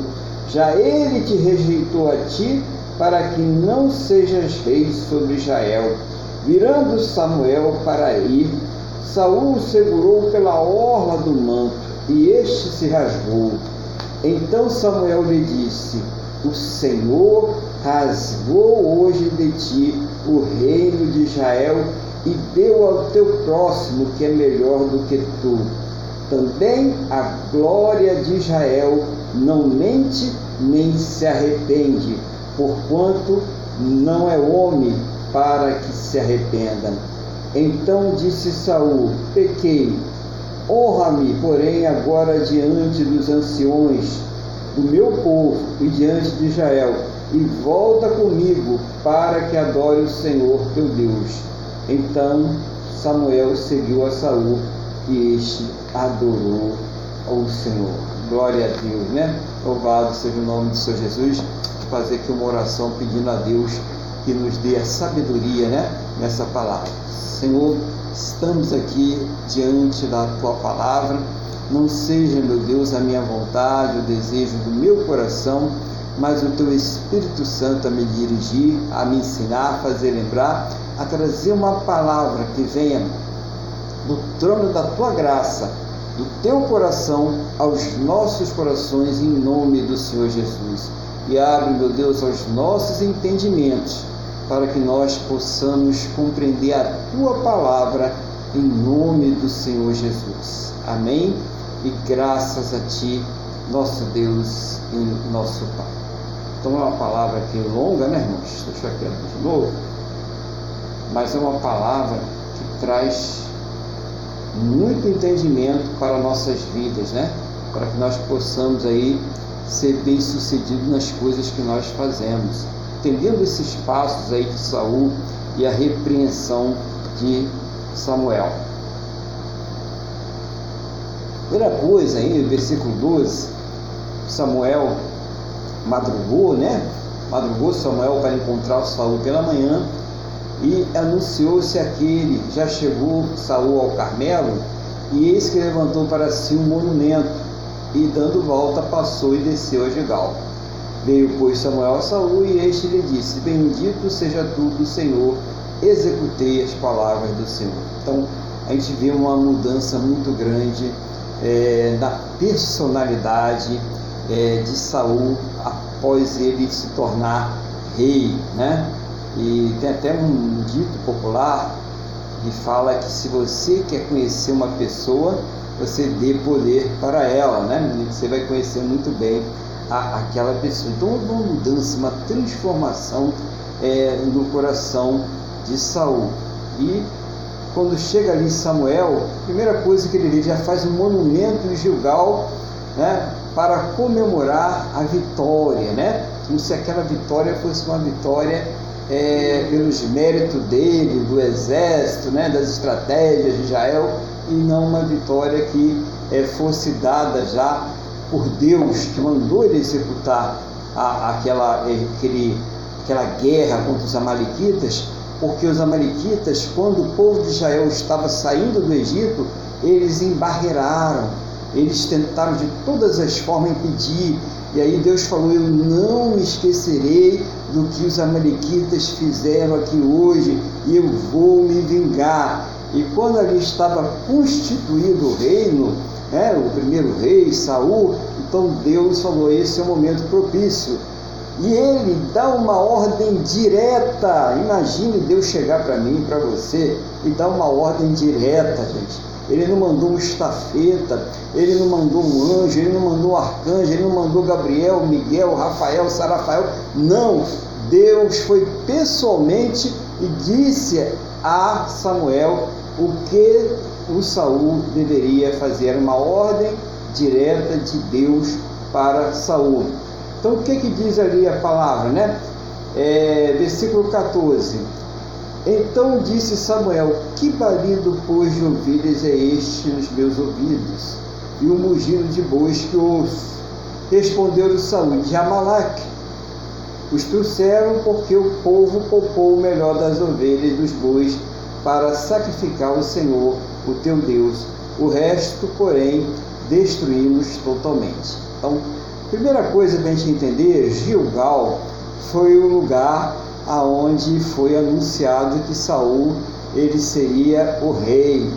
Já ele te rejeitou a ti, para que não sejas rei sobre Israel. Virando Samuel para ir, Saul o segurou pela orla do manto, e este se rasgou. Então Samuel lhe disse: O Senhor rasgou hoje de ti o reino de Israel e deu ao teu próximo que é melhor do que tu. Também a glória de Israel não mente nem se arrepende, porquanto não é homem para que se arrependa. Então disse Saul: Pequei, honra-me, porém, agora diante dos anciões do meu povo e diante de Israel, e volta comigo para que adore o Senhor teu Deus. Então Samuel seguiu a Saul e este adorou ao Senhor. Glória a Deus, né? Louvado seja o nome do Senhor Jesus. Fazer aqui uma oração pedindo a Deus que nos dê a sabedoria, né? Nessa palavra. Senhor, estamos aqui diante da tua palavra. Não seja, meu Deus, a minha vontade, o desejo do meu coração, mas o teu Espírito Santo a me dirigir, a me ensinar, a fazer lembrar, a trazer uma palavra que venha do trono da tua graça, do teu coração aos nossos corações, em nome do Senhor Jesus. E abre, meu Deus, aos nossos entendimentos para que nós possamos compreender a tua palavra em nome do Senhor Jesus. Amém? E graças a ti, nosso Deus e nosso Pai. Então é uma palavra aqui longa, né, irmãos? Deixa eu aqui de novo. Mas é uma palavra que traz muito entendimento para nossas vidas, né? Para que nós possamos aí ser bem-sucedidos nas coisas que nós fazemos entendendo esses passos aí de Saul e a repreensão de Samuel. Primeira coisa aí, versículo 12, Samuel madrugou, né? Madrugou Samuel para encontrar Saul pela manhã e anunciou-se aquele, já chegou Saul ao Carmelo, e eis que levantou para si um monumento, e dando volta passou e desceu a Gigal. Veio, pois, Samuel a Saul e este lhe disse: Bendito seja tu do Senhor, executei as palavras do Senhor. Então, a gente vê uma mudança muito grande é, na personalidade é, de Saul após ele se tornar rei, né? E tem até um dito popular que fala que se você quer conhecer uma pessoa, você dê poder para ela, né? Você vai conhecer muito bem a, aquela pessoa. Então uma mudança, uma transformação é, no coração de Saul. E quando chega ali Samuel, a primeira coisa que ele vê, já faz um monumento em Gilgal, né, para comemorar a vitória, né? Como se aquela vitória fosse uma vitória é, pelos méritos dele, do exército, né, das estratégias de Israel, e não uma vitória que é, fosse dada já por Deus que mandou ele executar a, aquela, aquele, aquela guerra contra os Amalequitas, porque os Amalequitas, quando o povo de Israel estava saindo do Egito, eles embarreiraram, eles tentaram de todas as formas impedir. E aí Deus falou: Eu não me esquecerei do que os Amalequitas fizeram aqui hoje, e eu vou me vingar. E quando ali estava constituído o reino, né, o primeiro rei, Saul, então Deus falou, esse é o momento propício. E ele dá uma ordem direta. Imagine Deus chegar para mim, para você, e dar uma ordem direta, gente. Ele não mandou um estafeta, ele não mandou um anjo, ele não mandou um arcanjo, ele não mandou Gabriel, Miguel, Rafael, Sarafael. Não, Deus foi pessoalmente e disse a Samuel o que o Saul deveria fazer uma ordem direta de Deus para Saul. Então o que, que diz ali a palavra, né? É, versículo 14. Então disse Samuel: Que balido, pois, de ovelhas é este nos meus ouvidos? E o mugido de bois que ouço. Respondeu-lhe Saúl: De Amalaque. Os trouxeram porque o povo poupou o melhor das ovelhas e dos bois para sacrificar ao Senhor o teu Deus. O resto, porém, destruímos totalmente. Então, primeira coisa para a gente entender, Gilgal foi o lugar aonde foi anunciado que Saul ele seria o rei.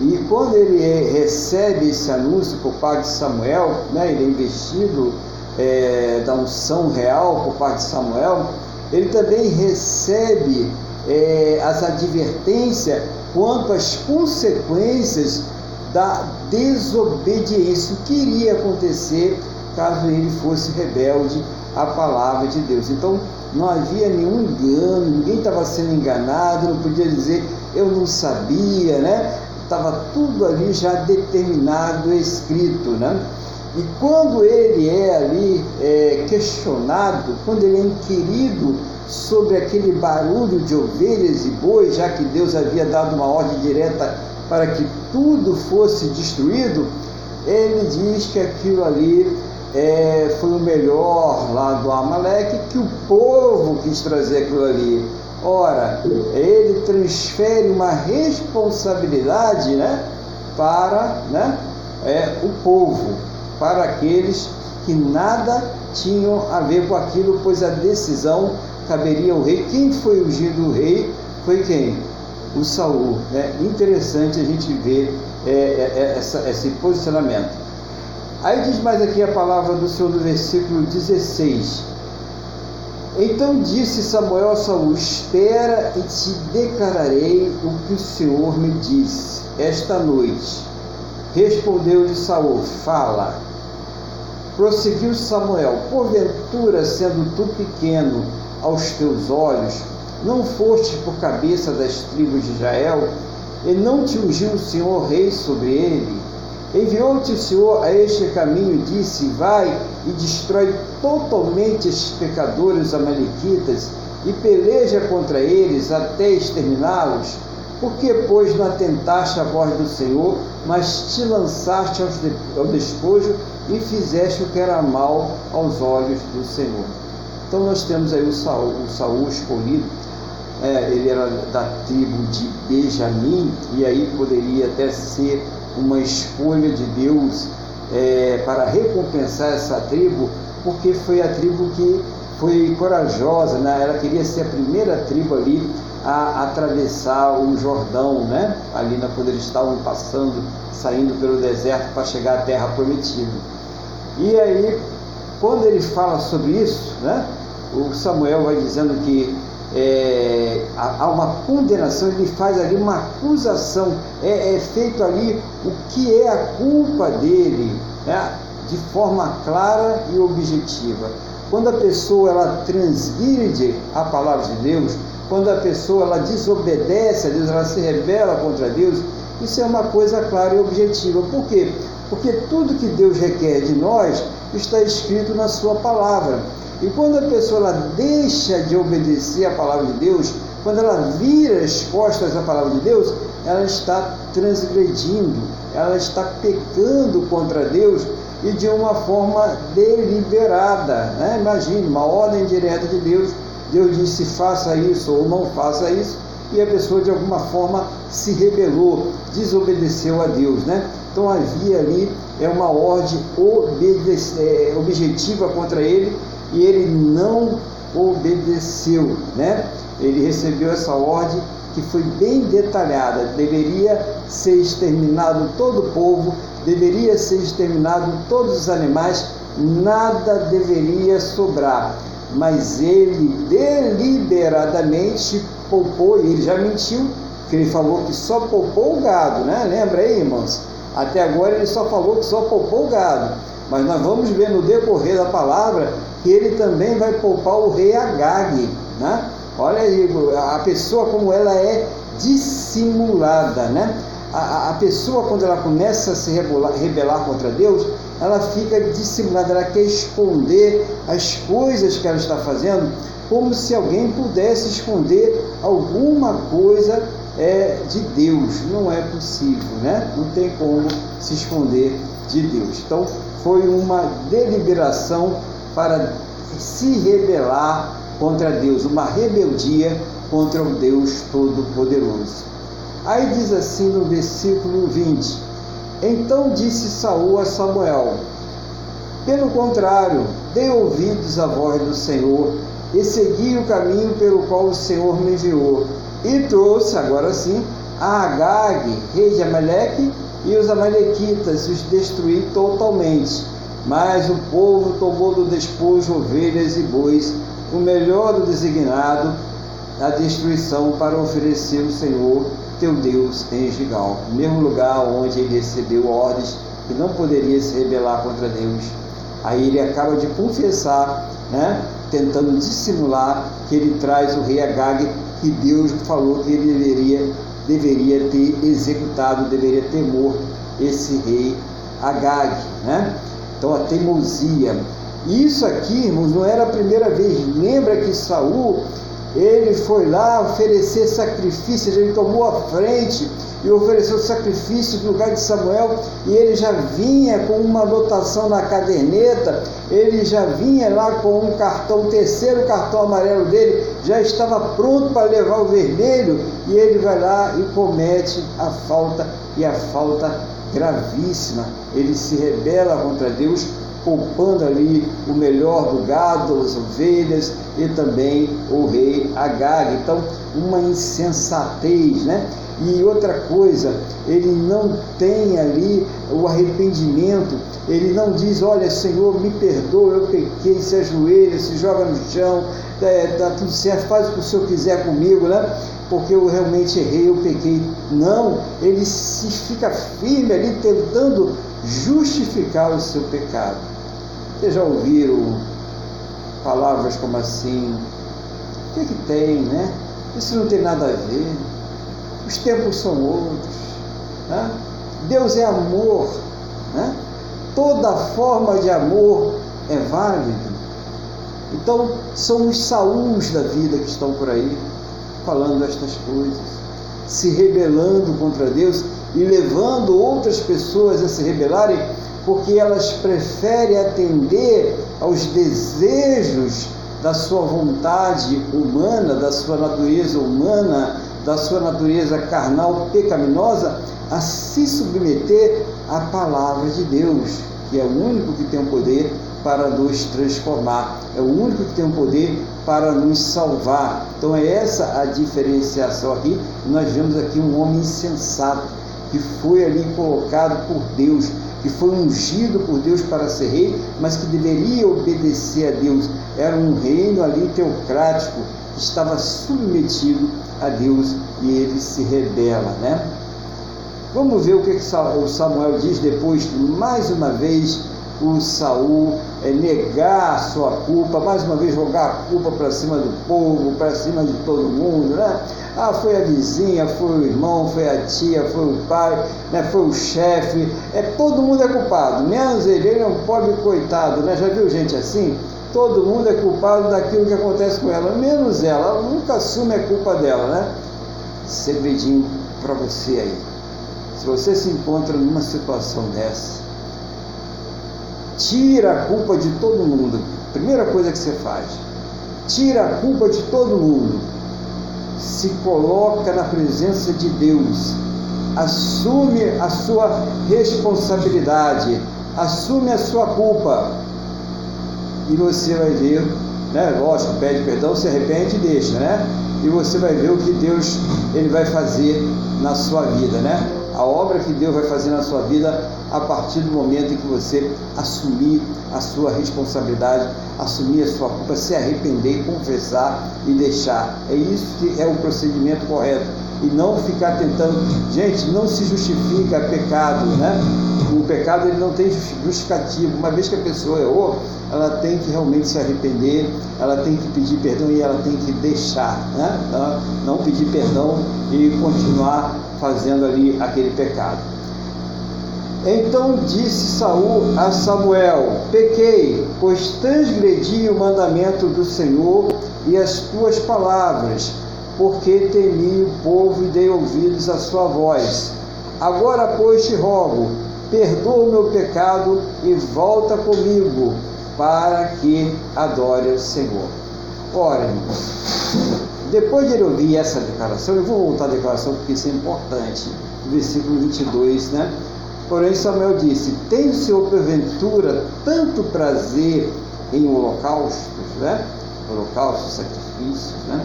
E quando ele recebe esse anúncio por parte de Samuel, né, ele é investido é, da unção real por parte de Samuel, ele também recebe é, as advertências quanto às consequências da desobediência, o que iria acontecer caso ele fosse rebelde à palavra de Deus. Então, não havia nenhum engano, ninguém estava sendo enganado, não podia dizer eu não sabia, né? Estava tudo ali já determinado, escrito, né? E quando ele é ali é, questionado, quando ele é inquirido sobre aquele barulho de ovelhas e bois, já que Deus havia dado uma ordem direta para que tudo fosse destruído, ele diz que aquilo ali é, foi o melhor lá do Amaleque, que o povo quis trazer aquilo ali. Ora, ele transfere uma responsabilidade né, para né, é, o povo, para aqueles que nada tinham a ver com aquilo, pois a decisão caberia ao rei. Quem foi ungido rei foi quem? O Saul. Né? Interessante a gente ver é, é, é essa, esse posicionamento. Aí diz mais aqui a palavra do Senhor no versículo 16. Então disse Samuel a Saul: Espera e te declararei o que o Senhor me disse esta noite. Respondeu-lhe Saul: Fala. Prosseguiu Samuel: Porventura, sendo tu pequeno aos teus olhos, não foste por cabeça das tribos de Israel, e não te ungiu o Senhor rei sobre ele? Enviou-te o Senhor a este caminho e disse: Vai e destrói totalmente estes pecadores amalequitas e peleja contra eles até exterminá-los. Por que, pois, não atentaste à voz do Senhor, mas te lançaste ao despojo e fizeste o que era mal aos olhos do Senhor? Então nós temos aí o Saul, o Saul escolhido, é, ele era da tribo de Benjamim, e aí poderia até ser uma escolha de Deus é, para recompensar essa tribo, porque foi a tribo que foi corajosa, né? ela queria ser a primeira tribo ali a atravessar o Jordão, né? ali na, quando eles estavam passando, saindo pelo deserto para chegar à terra prometida. E aí, quando ele fala sobre isso, né? o Samuel vai dizendo que é, há uma condenação, ele faz ali uma acusação, é, é feito ali o que é a culpa dele, né, de forma clara e objetiva. Quando a pessoa ela transgride a palavra de Deus, quando a pessoa ela desobedece a Deus, ela se rebela contra Deus, isso é uma coisa clara e objetiva. Por quê? Porque tudo que Deus requer de nós está escrito na sua palavra. E quando a pessoa deixa de obedecer a palavra de Deus, quando ela vira as costas à palavra de Deus, ela está transgredindo, ela está pecando contra Deus e de uma forma deliberada. Né? Imagine uma ordem direta de Deus, Deus disse faça isso ou não faça isso, e a pessoa de alguma forma se rebelou, desobedeceu a Deus. Né? Então havia ali é uma ordem é, objetiva contra ele e ele não obedeceu, né? Ele recebeu essa ordem que foi bem detalhada, deveria ser exterminado todo o povo, deveria ser exterminado todos os animais, nada deveria sobrar. Mas ele deliberadamente poupou, e ele já mentiu, que ele falou que só poupou o gado, né? Lembra aí, irmãos? Até agora ele só falou que só poupou o gado. Mas nós vamos ver no decorrer da palavra que ele também vai poupar o rei Agag. Né? Olha aí, a pessoa como ela é dissimulada. Né? A, a pessoa, quando ela começa a se rebelar, rebelar contra Deus, ela fica dissimulada, ela quer esconder as coisas que ela está fazendo, como se alguém pudesse esconder alguma coisa é, de Deus. Não é possível, né? Não tem como se esconder de Deus. Então, foi uma deliberação para se rebelar contra Deus, uma rebeldia contra o Deus Todo-Poderoso. Aí diz assim no versículo 20: Então disse Saul a Samuel: Pelo contrário, dê ouvidos à voz do Senhor e segui o caminho pelo qual o Senhor me enviou. E trouxe, agora sim, a Agag, rei de Amaleque, e os amalequitas, os destruí totalmente. Mas o povo tomou do despojo ovelhas e bois, o melhor do designado, a destruição para oferecer o Senhor teu Deus em Gigal, mesmo lugar onde ele recebeu ordens que não poderia se rebelar contra Deus. Aí ele acaba de confessar, né, tentando dissimular que ele traz o rei Agag, que Deus falou que ele deveria, deveria ter executado, deveria ter morto esse rei Agag. Né? Então a teimosia. Isso aqui, irmãos, não era a primeira vez. Lembra que Saul ele foi lá oferecer sacrifícios, ele tomou a frente e ofereceu sacrifício no lugar de Samuel, e ele já vinha com uma anotação na caderneta, ele já vinha lá com um cartão, o terceiro cartão amarelo dele, já estava pronto para levar o vermelho, e ele vai lá e comete a falta, e a falta gravíssima. Ele se rebela contra Deus, poupando ali o melhor do gado, as ovelhas e também o rei Agag. Então, uma insensatez, né? E outra coisa, ele não tem ali o arrependimento, ele não diz, olha Senhor, me perdoa, eu pequei, se ajoelha, se joga no chão, é, tá tudo certo, faz o que o Senhor quiser comigo, né? Porque eu realmente errei, eu pequei. Não, ele se fica firme ali tentando justificar o seu pecado. Vocês já ouviram palavras como assim? O que, que tem, né? Isso não tem nada a ver. Os tempos são outros. Né? Deus é amor. Né? Toda forma de amor é válida. Então, são os saús da vida que estão por aí falando estas coisas, se rebelando contra Deus e levando outras pessoas a se rebelarem porque elas preferem atender aos desejos da sua vontade humana, da sua natureza humana, da sua natureza carnal pecaminosa, a se submeter à palavra de Deus, que é o único que tem o poder para nos transformar, é o único que tem o poder para nos salvar. Então é essa a diferenciação aqui. Nós vemos aqui um homem insensato que foi ali colocado por Deus que foi ungido por Deus para ser rei, mas que deveria obedecer a Deus. Era um reino ali teocrático que estava submetido a Deus e ele se rebela, né? Vamos ver o que o Samuel diz depois, mais uma vez, o Saul é, negar a sua culpa, mais uma vez jogar a culpa para cima do povo, para cima de todo mundo, né? Ah, foi a vizinha, foi o irmão, foi a tia, foi o pai, né? foi o chefe, é, todo mundo é culpado, menos ele, ele é um pobre coitado, né? Já viu gente assim? Todo mundo é culpado daquilo que acontece com ela, menos ela, ela nunca assume a culpa dela, né? Segredinho para você aí. Se você se encontra numa situação dessa, tira a culpa de todo mundo. Primeira coisa que você faz, tira a culpa de todo mundo. Se coloca na presença de Deus, assume a sua responsabilidade, assume a sua culpa. E você vai ver, né? Lógico, pede perdão, se arrepende e deixa, né? E você vai ver o que Deus ele vai fazer na sua vida, né? A obra que Deus vai fazer na sua vida a partir do momento em que você assumir a sua responsabilidade, assumir a sua culpa, se arrepender, confessar e deixar. É isso que é o procedimento correto. E não ficar tentando. Gente, não se justifica pecado, né? Pecado ele não tem justificativo. Uma vez que a pessoa errou, ela tem que realmente se arrepender, ela tem que pedir perdão e ela tem que deixar, né? Não pedir perdão e continuar fazendo ali aquele pecado. Então disse Saul a Samuel: Pequei, pois transgredi o mandamento do Senhor e as tuas palavras, porque temi o povo e dei ouvidos à sua voz. Agora, pois, te rogo, perdoa o meu pecado e volta comigo, para que adore o Senhor. Ora, irmãos, depois de ouvir essa declaração, eu vou voltar à declaração porque isso é importante, versículo 22, né? Porém, Samuel disse: Tem o Senhor, porventura, tanto prazer em holocaustos, né? holocaustos, sacrifícios, né?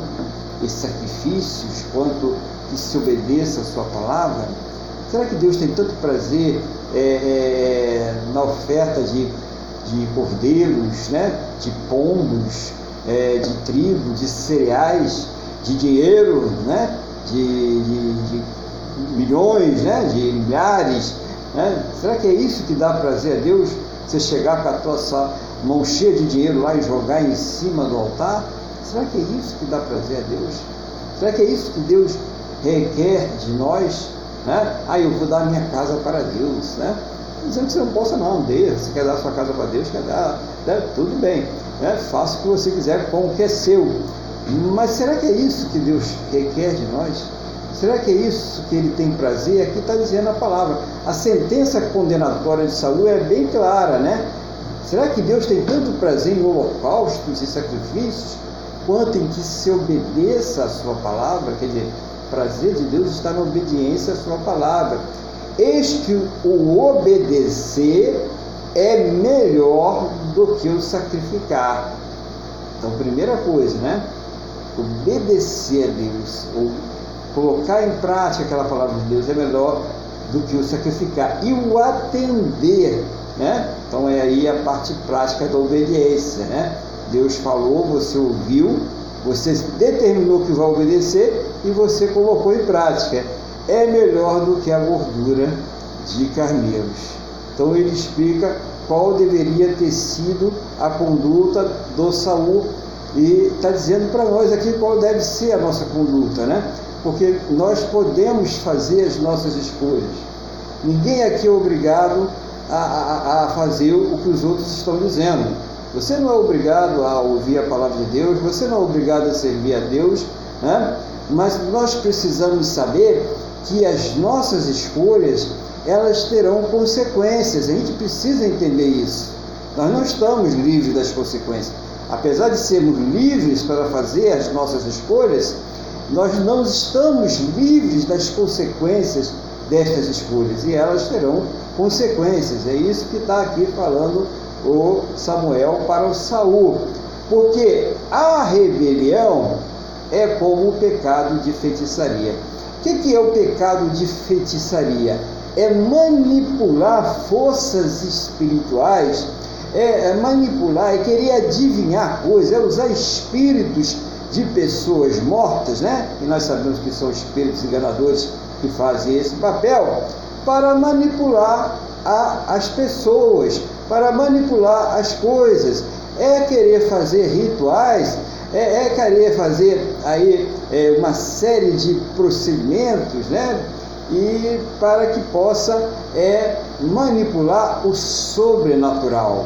Esses sacrifícios, quanto que se obedeça a sua palavra? Será que Deus tem tanto prazer é, é, na oferta de, de cordeiros, né? de pombos, é, de trigo, de cereais, de dinheiro, né? de, de, de milhões, né? de milhares? Né? Será que é isso que dá prazer a Deus? Você chegar com a tua sua mão cheia de dinheiro lá e jogar em cima do altar? Será que é isso que dá prazer a Deus? Será que é isso que Deus requer de nós? Né? Ah, eu vou dar minha casa para Deus. Né? Dizendo que você não possa, não, dê. Você quer dar sua casa para Deus, quer dar, né? tudo bem. Né? Faça o que você quiser com o que é seu. Mas será que é isso que Deus requer de nós? Será que é isso que ele tem prazer? Aqui está dizendo a palavra. A sentença condenatória de Saul é bem clara, né? Será que Deus tem tanto prazer em holocaustos e sacrifícios quanto em que se obedeça a sua palavra? Quer dizer, prazer de Deus está na obediência à sua palavra. Eis que o obedecer é melhor do que o sacrificar. Então, primeira coisa, né? Obedecer a Deus, ou colocar em prática aquela palavra de Deus é melhor do que o sacrificar. E o atender né? Então é aí a parte prática da obediência, né? Deus falou, você ouviu, você determinou que vai obedecer e você colocou em prática. É melhor do que a gordura de carneiros. Então ele explica qual deveria ter sido a conduta do Saul e está dizendo para nós aqui qual deve ser a nossa conduta, né? Porque nós podemos fazer as nossas escolhas. Ninguém aqui é obrigado a, a, a fazer o que os outros estão dizendo. Você não é obrigado a ouvir a palavra de Deus, você não é obrigado a servir a Deus, né? mas nós precisamos saber que as nossas escolhas elas terão consequências. A gente precisa entender isso. Nós não estamos livres das consequências. Apesar de sermos livres para fazer as nossas escolhas, nós não estamos livres das consequências destas escolhas e elas terão consequências. É isso que está aqui falando o Samuel para o Saul. Porque a rebelião é como o pecado de feitiçaria. O que, que é o pecado de feitiçaria? É manipular forças espirituais, é, é manipular, é querer adivinhar coisas, é usar espíritos de pessoas mortas, né? E nós sabemos que são espíritos enganadores que fazem esse papel para manipular a, as pessoas, para manipular as coisas. É querer fazer rituais, é, é querer fazer aí é, uma série de procedimentos, né? E para que possa é, manipular o sobrenatural.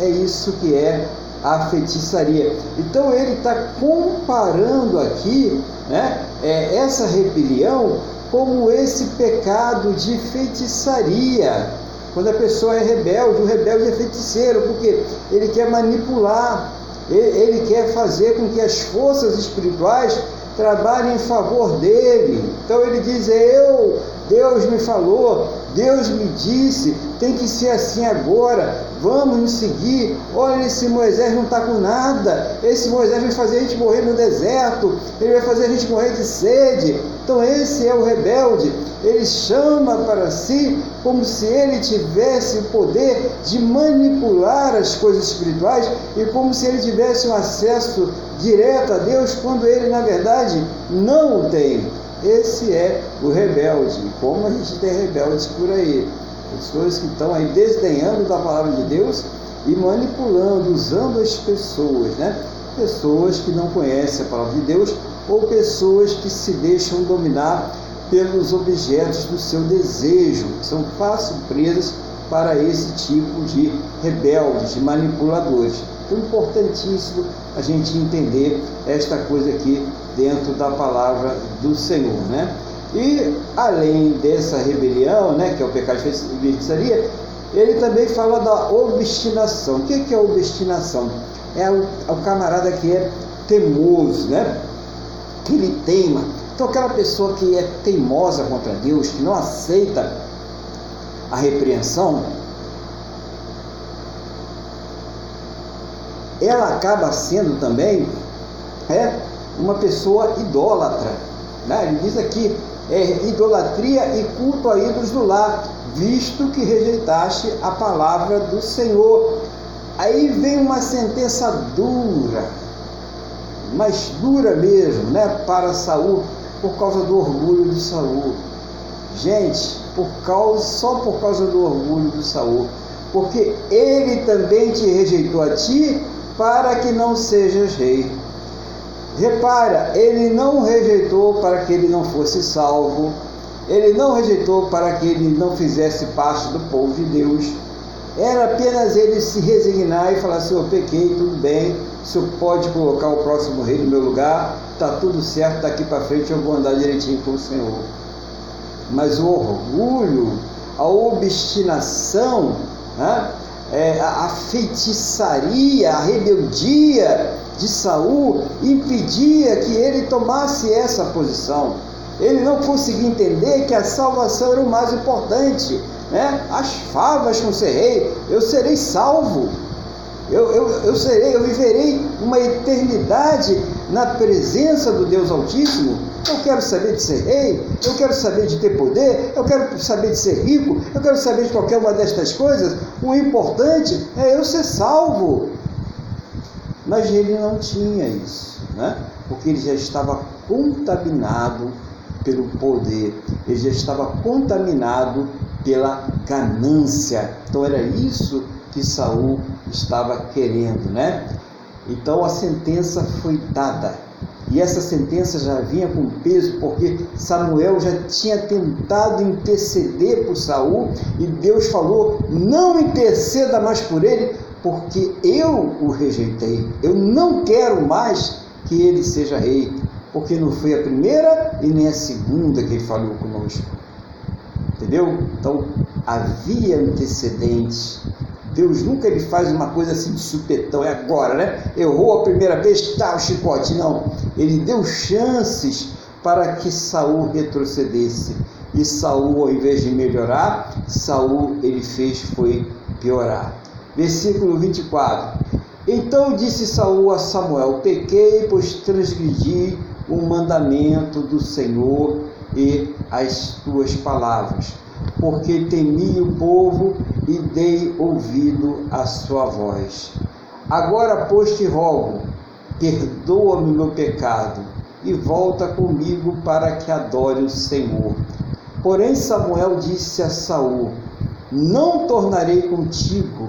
É isso que é a feitiçaria. Então ele está comparando aqui né, é, essa rebelião como esse pecado de feitiçaria. Quando a pessoa é rebelde, o rebelde é feiticeiro, porque ele quer manipular, ele quer fazer com que as forças espirituais trabalhem em favor dele. Então ele diz: Eu, Deus me falou, Deus me disse, tem que ser assim agora, vamos nos seguir. Olha, esse Moisés não está com nada, esse Moisés vai fazer a gente morrer no deserto, ele vai fazer a gente morrer de sede. Então, esse é o rebelde, ele chama para si como se ele tivesse o poder de manipular as coisas espirituais e como se ele tivesse um acesso direto a Deus, quando ele, na verdade, não o tem. Esse é o rebelde. Como a gente tem rebeldes por aí? Pessoas que estão aí desdenhando da palavra de Deus e manipulando, usando as pessoas, né? Pessoas que não conhecem a palavra de Deus ou pessoas que se deixam dominar pelos objetos do seu desejo, são fácil presas para esse tipo de rebeldes, de manipuladores. Então, importantíssimo a gente entender esta coisa aqui dentro da palavra do Senhor, né? E além dessa rebelião, né, que é o pecado de feitiçaria, ele também fala da obstinação. O que é obstinação? É o, é o camarada que é teimoso, né? Que ele teima. Então aquela pessoa que é teimosa contra Deus, que não aceita a repreensão, ela acaba sendo também é, uma pessoa idólatra. Né? Ele diz aqui, é, idolatria e culto a ídolos do lar, visto que rejeitaste a palavra do Senhor. Aí vem uma sentença dura, mas dura mesmo, né, para Saul, por causa do orgulho de Saul. Gente, por causa, só por causa do orgulho de Saul, porque ele também te rejeitou a ti para que não sejas rei. Repara, ele não rejeitou para que ele não fosse salvo, ele não rejeitou para que ele não fizesse parte do povo de Deus. Era apenas ele se resignar e falar: Senhor, pequei, tudo bem, o senhor pode colocar o próximo rei no meu lugar, está tudo certo, daqui para frente eu vou andar direitinho com o Senhor. Mas o orgulho, a obstinação, né? É, a feitiçaria, a rebeldia de Saul impedia que ele tomasse essa posição. Ele não conseguia entender que a salvação era o mais importante. Né? As favas com ser rei, eu serei salvo. Eu, eu, eu serei, eu viverei uma eternidade na presença do Deus Altíssimo. Eu quero saber de ser rei, eu quero saber de ter poder, eu quero saber de ser rico, eu quero saber de qualquer uma destas coisas. O importante é eu ser salvo. Mas ele não tinha isso, né? porque ele já estava contaminado pelo poder, ele já estava contaminado pela ganância. Então era isso que Saul estava querendo, né? Então a sentença foi dada. E essa sentença já vinha com peso, porque Samuel já tinha tentado interceder por Saul, e Deus falou: "Não interceda mais por ele, porque eu o rejeitei. Eu não quero mais que ele seja rei, porque não foi a primeira e nem a segunda que ele falou conosco. Entendeu? Então havia antecedentes. Deus nunca ele faz uma coisa assim de supetão, é agora, né? Errou a primeira vez, tá o chicote. Não. Ele deu chances para que Saul retrocedesse. E Saul, ao invés de melhorar, Saul ele fez foi piorar. Versículo 24. Então disse Saul a Samuel: Pequei, pois transgredi o mandamento do Senhor e as tuas palavras, porque temi o povo e dei ouvido à sua voz. Agora, pois, te rogo, perdoa-me o meu pecado e volta comigo para que adore o Senhor. Porém, Samuel disse a Saul: Não tornarei contigo,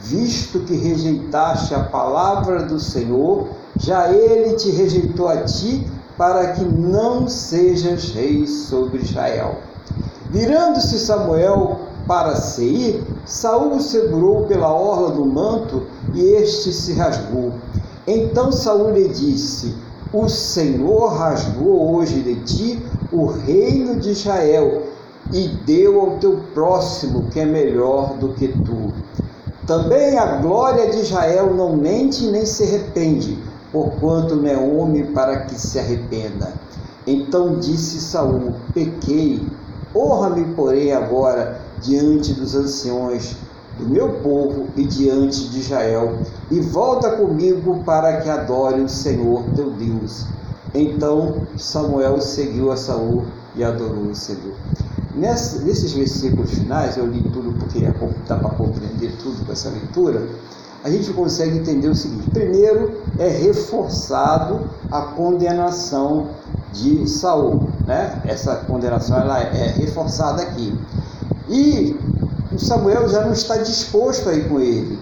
visto que rejeitaste a palavra do Senhor, já ele te rejeitou a ti para que não sejas rei sobre Israel. Virando-se Samuel para Seir, Saul o segurou pela orla do manto e este se rasgou. Então Saul lhe disse: O Senhor rasgou hoje de ti o reino de Israel e deu ao teu próximo que é melhor do que tu. Também a glória de Israel não mente nem se arrepende, porquanto não é homem para que se arrependa. Então disse Saul: Pequei, honra-me, porém, agora diante dos anciões do meu povo e diante de Israel, e volta comigo para que adore o Senhor teu Deus. Então Samuel seguiu a Saul e adorou o Senhor. nesses versículos finais, eu li tudo porque dá para compreender tudo com essa leitura a gente consegue entender o seguinte: primeiro, é reforçado a condenação de Saul, né? Essa condenação ela é reforçada aqui. E o Samuel já não está disposto a ir com ele.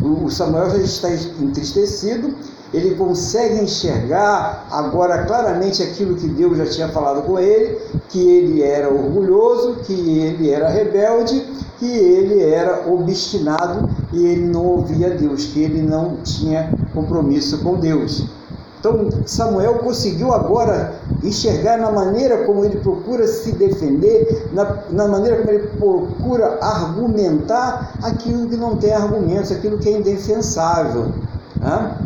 O Samuel já está entristecido, ele consegue enxergar agora claramente aquilo que Deus já tinha falado com ele, que ele era orgulhoso, que ele era rebelde que ele era obstinado e ele não ouvia Deus, que ele não tinha compromisso com Deus. Então Samuel conseguiu agora enxergar na maneira como ele procura se defender, na, na maneira como ele procura argumentar aquilo que não tem argumentos, aquilo que é indefensável. Né?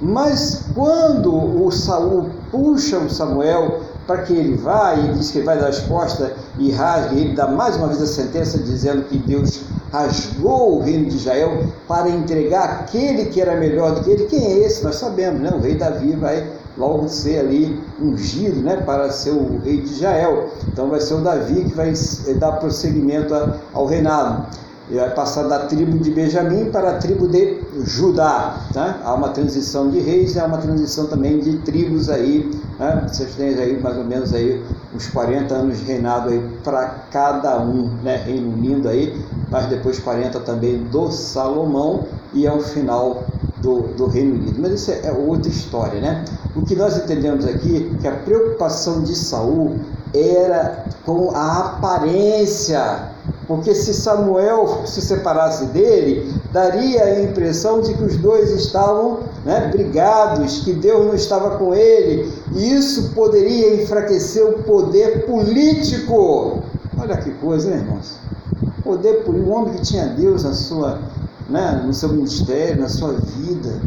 Mas quando o Saul puxa o Samuel para que ele vá e diz que vai dar resposta e rasgue, ele dá mais uma vez a sentença dizendo que Deus rasgou o reino de Israel para entregar aquele que era melhor do que ele. Quem é esse? Nós sabemos, né? O rei Davi vai logo ser ali ungido, né, para ser o rei de Israel. Então vai ser o Davi que vai dar prosseguimento ao reinado e vai passar da tribo de Benjamim para a tribo de Judá. Tá? Há uma transição de reis e há uma transição também de tribos aí. Né? Vocês têm aí mais ou menos aí uns 40 anos de reinado aí para cada um, né? Reino Unido aí, mas depois 40 também do Salomão e ao final do, do Reino Unido. Mas isso é outra história, né? O que nós entendemos aqui é que a preocupação de Saul era com a aparência porque se Samuel se separasse dele, daria a impressão de que os dois estavam né, brigados, que Deus não estava com ele, e isso poderia enfraquecer o poder político. Olha que coisa, né, irmãos? Poder político, um homem que tinha Deus na sua, né, no seu ministério, na sua vida,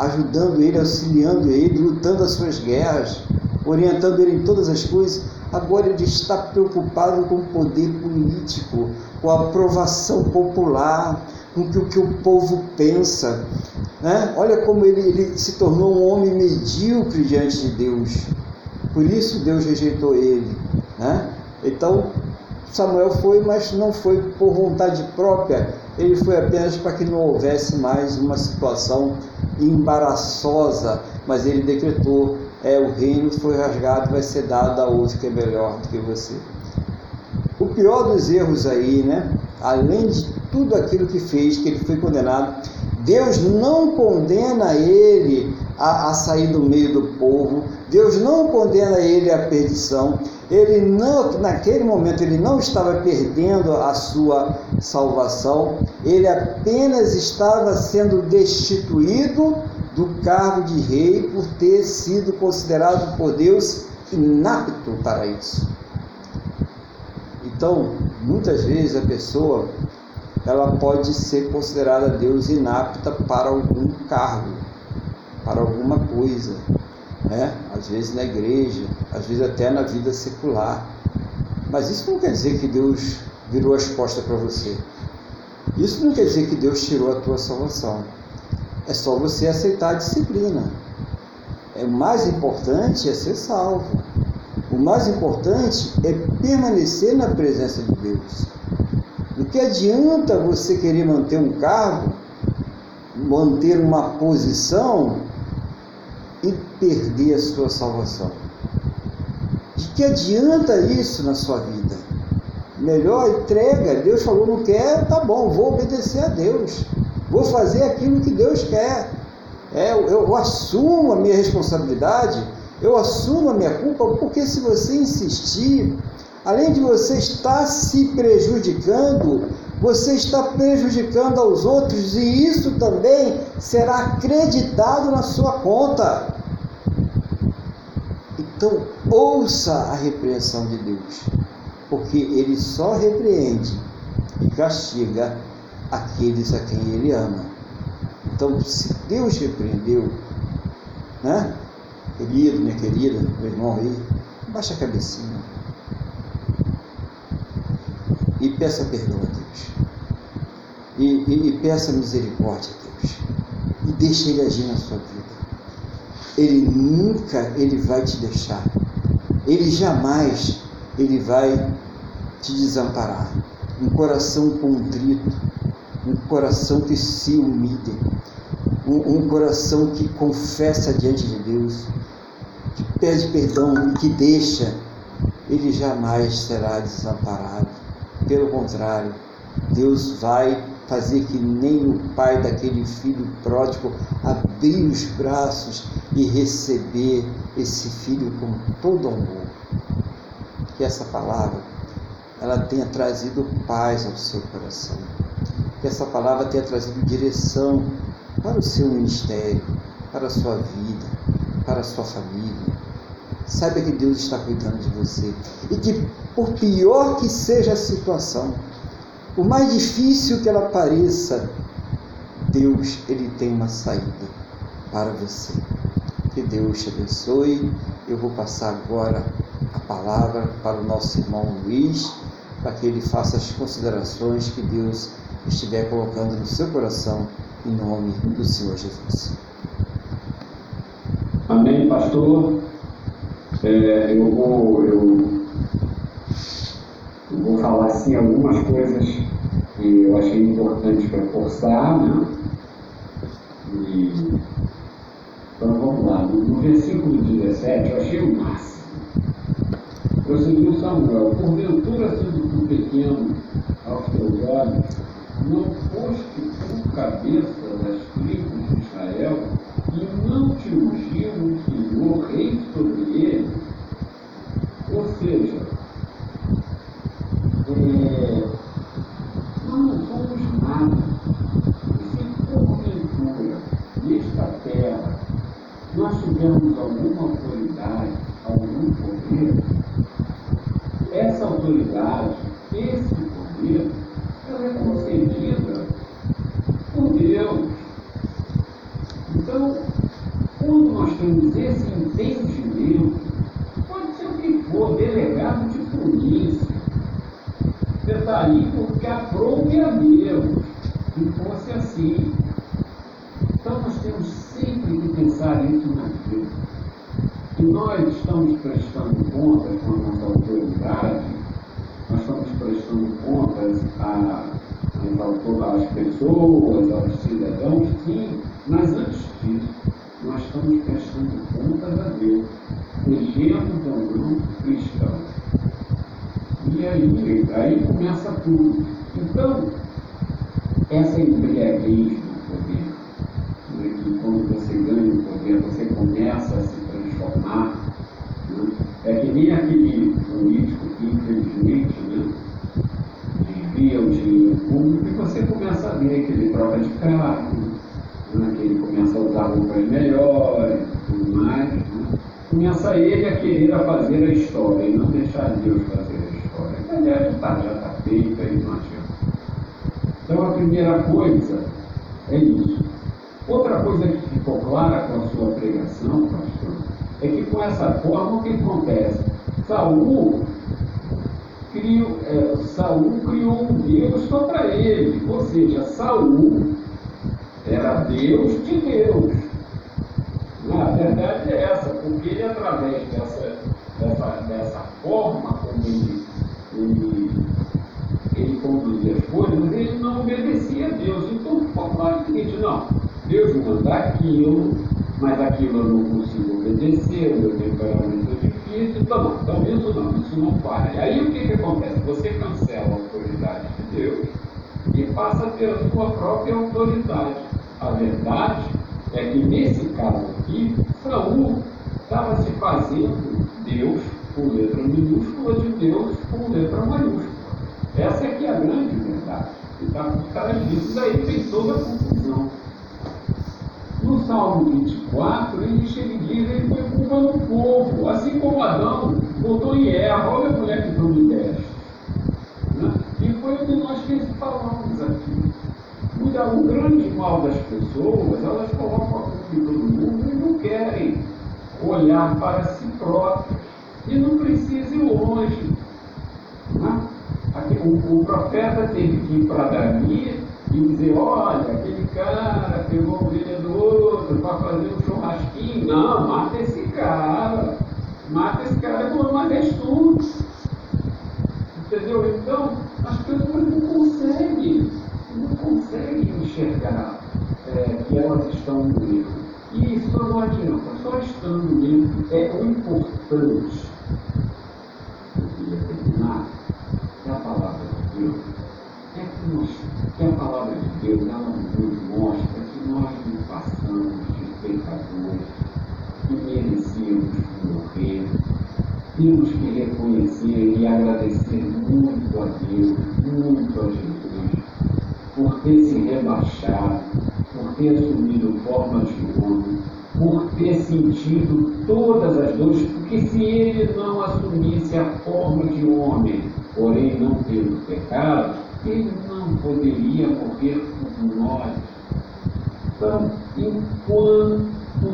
ajudando ele, auxiliando ele, lutando as suas guerras, orientando ele em todas as coisas Agora ele está preocupado com o poder político, com a aprovação popular, com o que, o povo pensa. Né? Olha como ele, ele se tornou um homem medíocre diante de Deus. Por isso Deus rejeitou ele. Né? Então Samuel foi, mas não foi por vontade própria, ele foi apenas para que não houvesse mais uma situação embaraçosa, mas ele decretou é o reino foi rasgado, vai ser dado a outro que é melhor do que você. O pior dos erros aí, né? Além de tudo aquilo que fez, que ele foi condenado, Deus não condena ele a, a sair do meio do povo, Deus não condena ele à perdição, ele não, naquele momento ele não estava perdendo a sua salvação, ele apenas estava sendo destituído do cargo de rei por ter sido considerado por Deus inapto para isso. Então, muitas vezes a pessoa ela pode ser considerada Deus inapta para algum cargo, para alguma coisa, né? Às vezes na igreja, às vezes até na vida secular. Mas isso não quer dizer que Deus virou as costas para você. Isso não quer dizer que Deus tirou a tua salvação. É só você aceitar a disciplina. É, o mais importante é ser salvo. O mais importante é permanecer na presença de Deus. O que adianta você querer manter um cargo, manter uma posição e perder a sua salvação? De que adianta isso na sua vida? Melhor entrega. Deus falou, não quer, tá bom, vou obedecer a Deus. Vou fazer aquilo que Deus quer. É, eu, eu assumo a minha responsabilidade, eu assumo a minha culpa, porque se você insistir, além de você estar se prejudicando, você está prejudicando aos outros e isso também será acreditado na sua conta. Então, ouça a repreensão de Deus, porque Ele só repreende e castiga aqueles a quem ele ama. Então, se Deus repreendeu, né? Querido, minha querida, meu irmão aí, baixa a cabecinha e peça perdão a Deus. E, e, e peça misericórdia a Deus. E deixe Ele agir na sua vida. Ele nunca ele vai te deixar. Ele jamais ele vai te desamparar. Um coração contrito, um coração que se humilha, um, um coração que confessa diante de Deus, que pede perdão e que deixa, ele jamais será desamparado. Pelo contrário, Deus vai fazer que nem o pai daquele filho pródigo abrir os braços e receber esse filho com todo amor. Que essa palavra ela tenha trazido paz ao seu coração que essa palavra tenha trazido direção para o seu ministério, para a sua vida, para a sua família. Saiba que Deus está cuidando de você e que, por pior que seja a situação, por mais difícil que ela pareça, Deus ele tem uma saída para você. Que Deus te abençoe. Eu vou passar agora a palavra para o nosso irmão Luiz, para que ele faça as considerações que Deus estiver colocando no seu coração, em nome do Senhor Jesus. Amém, pastor. É, eu, vou, eu, eu, vou falar assim algumas coisas que eu achei importante reforçar, né? E, então vamos lá, no, no versículo 17 eu achei o máximo. Prosseguiu Samuel, porventura sendo pequeno aos teus olhos, não foste tu cabeça das tribos aquilo eu não consigo obedecer, o meu temperamento é difícil, então não, então isso não, isso não vale. Aí o que, que acontece? Você cancela a autoridade de Deus e passa a ter a sua própria autoridade. A verdade é que nesse caso aqui, Saul estava se fazendo Deus com letra minúscula de Deus com letra maiúscula. Essa é que é a grande verdade. E está por trás disso, daí tem toda a confusão. No Salmo 24, ele chega e diz, ele foi culpa povo, assim como Adão botou em Eva, olha a mulher que me deste. Né? E foi o que nós falamos aqui. O grande mal das pessoas, elas colocam a culpa todo mundo e não querem olhar para si próprias. E não precisa ir longe. Né? O, o, profeta teve que ir para Davi e dizer, olha, aquele cara pegou a ovelha do outro para fazer um churrasquinho. Não, mata esse cara. Mata esse cara, mas és tu. Entendeu? Então, as pessoas não conseguem, não conseguem enxergar é, que elas estão no erro. E isso não adianta, só estando no erro é o importante. Eu queria terminar que a palavra de Deus que, nós, que a palavra de Deus ela nos mostra que nós não passamos de pecadores que merecíamos morrer. Temos que reconhecer e agradecer muito a Deus, muito a Jesus, por ter se rebaixado, por ter assumido forma de homem, por ter sentido todas as dores, porque se ele não assumisse a forma de homem, porém não tendo pecado, ele não poderia morrer por nós. Então, enquanto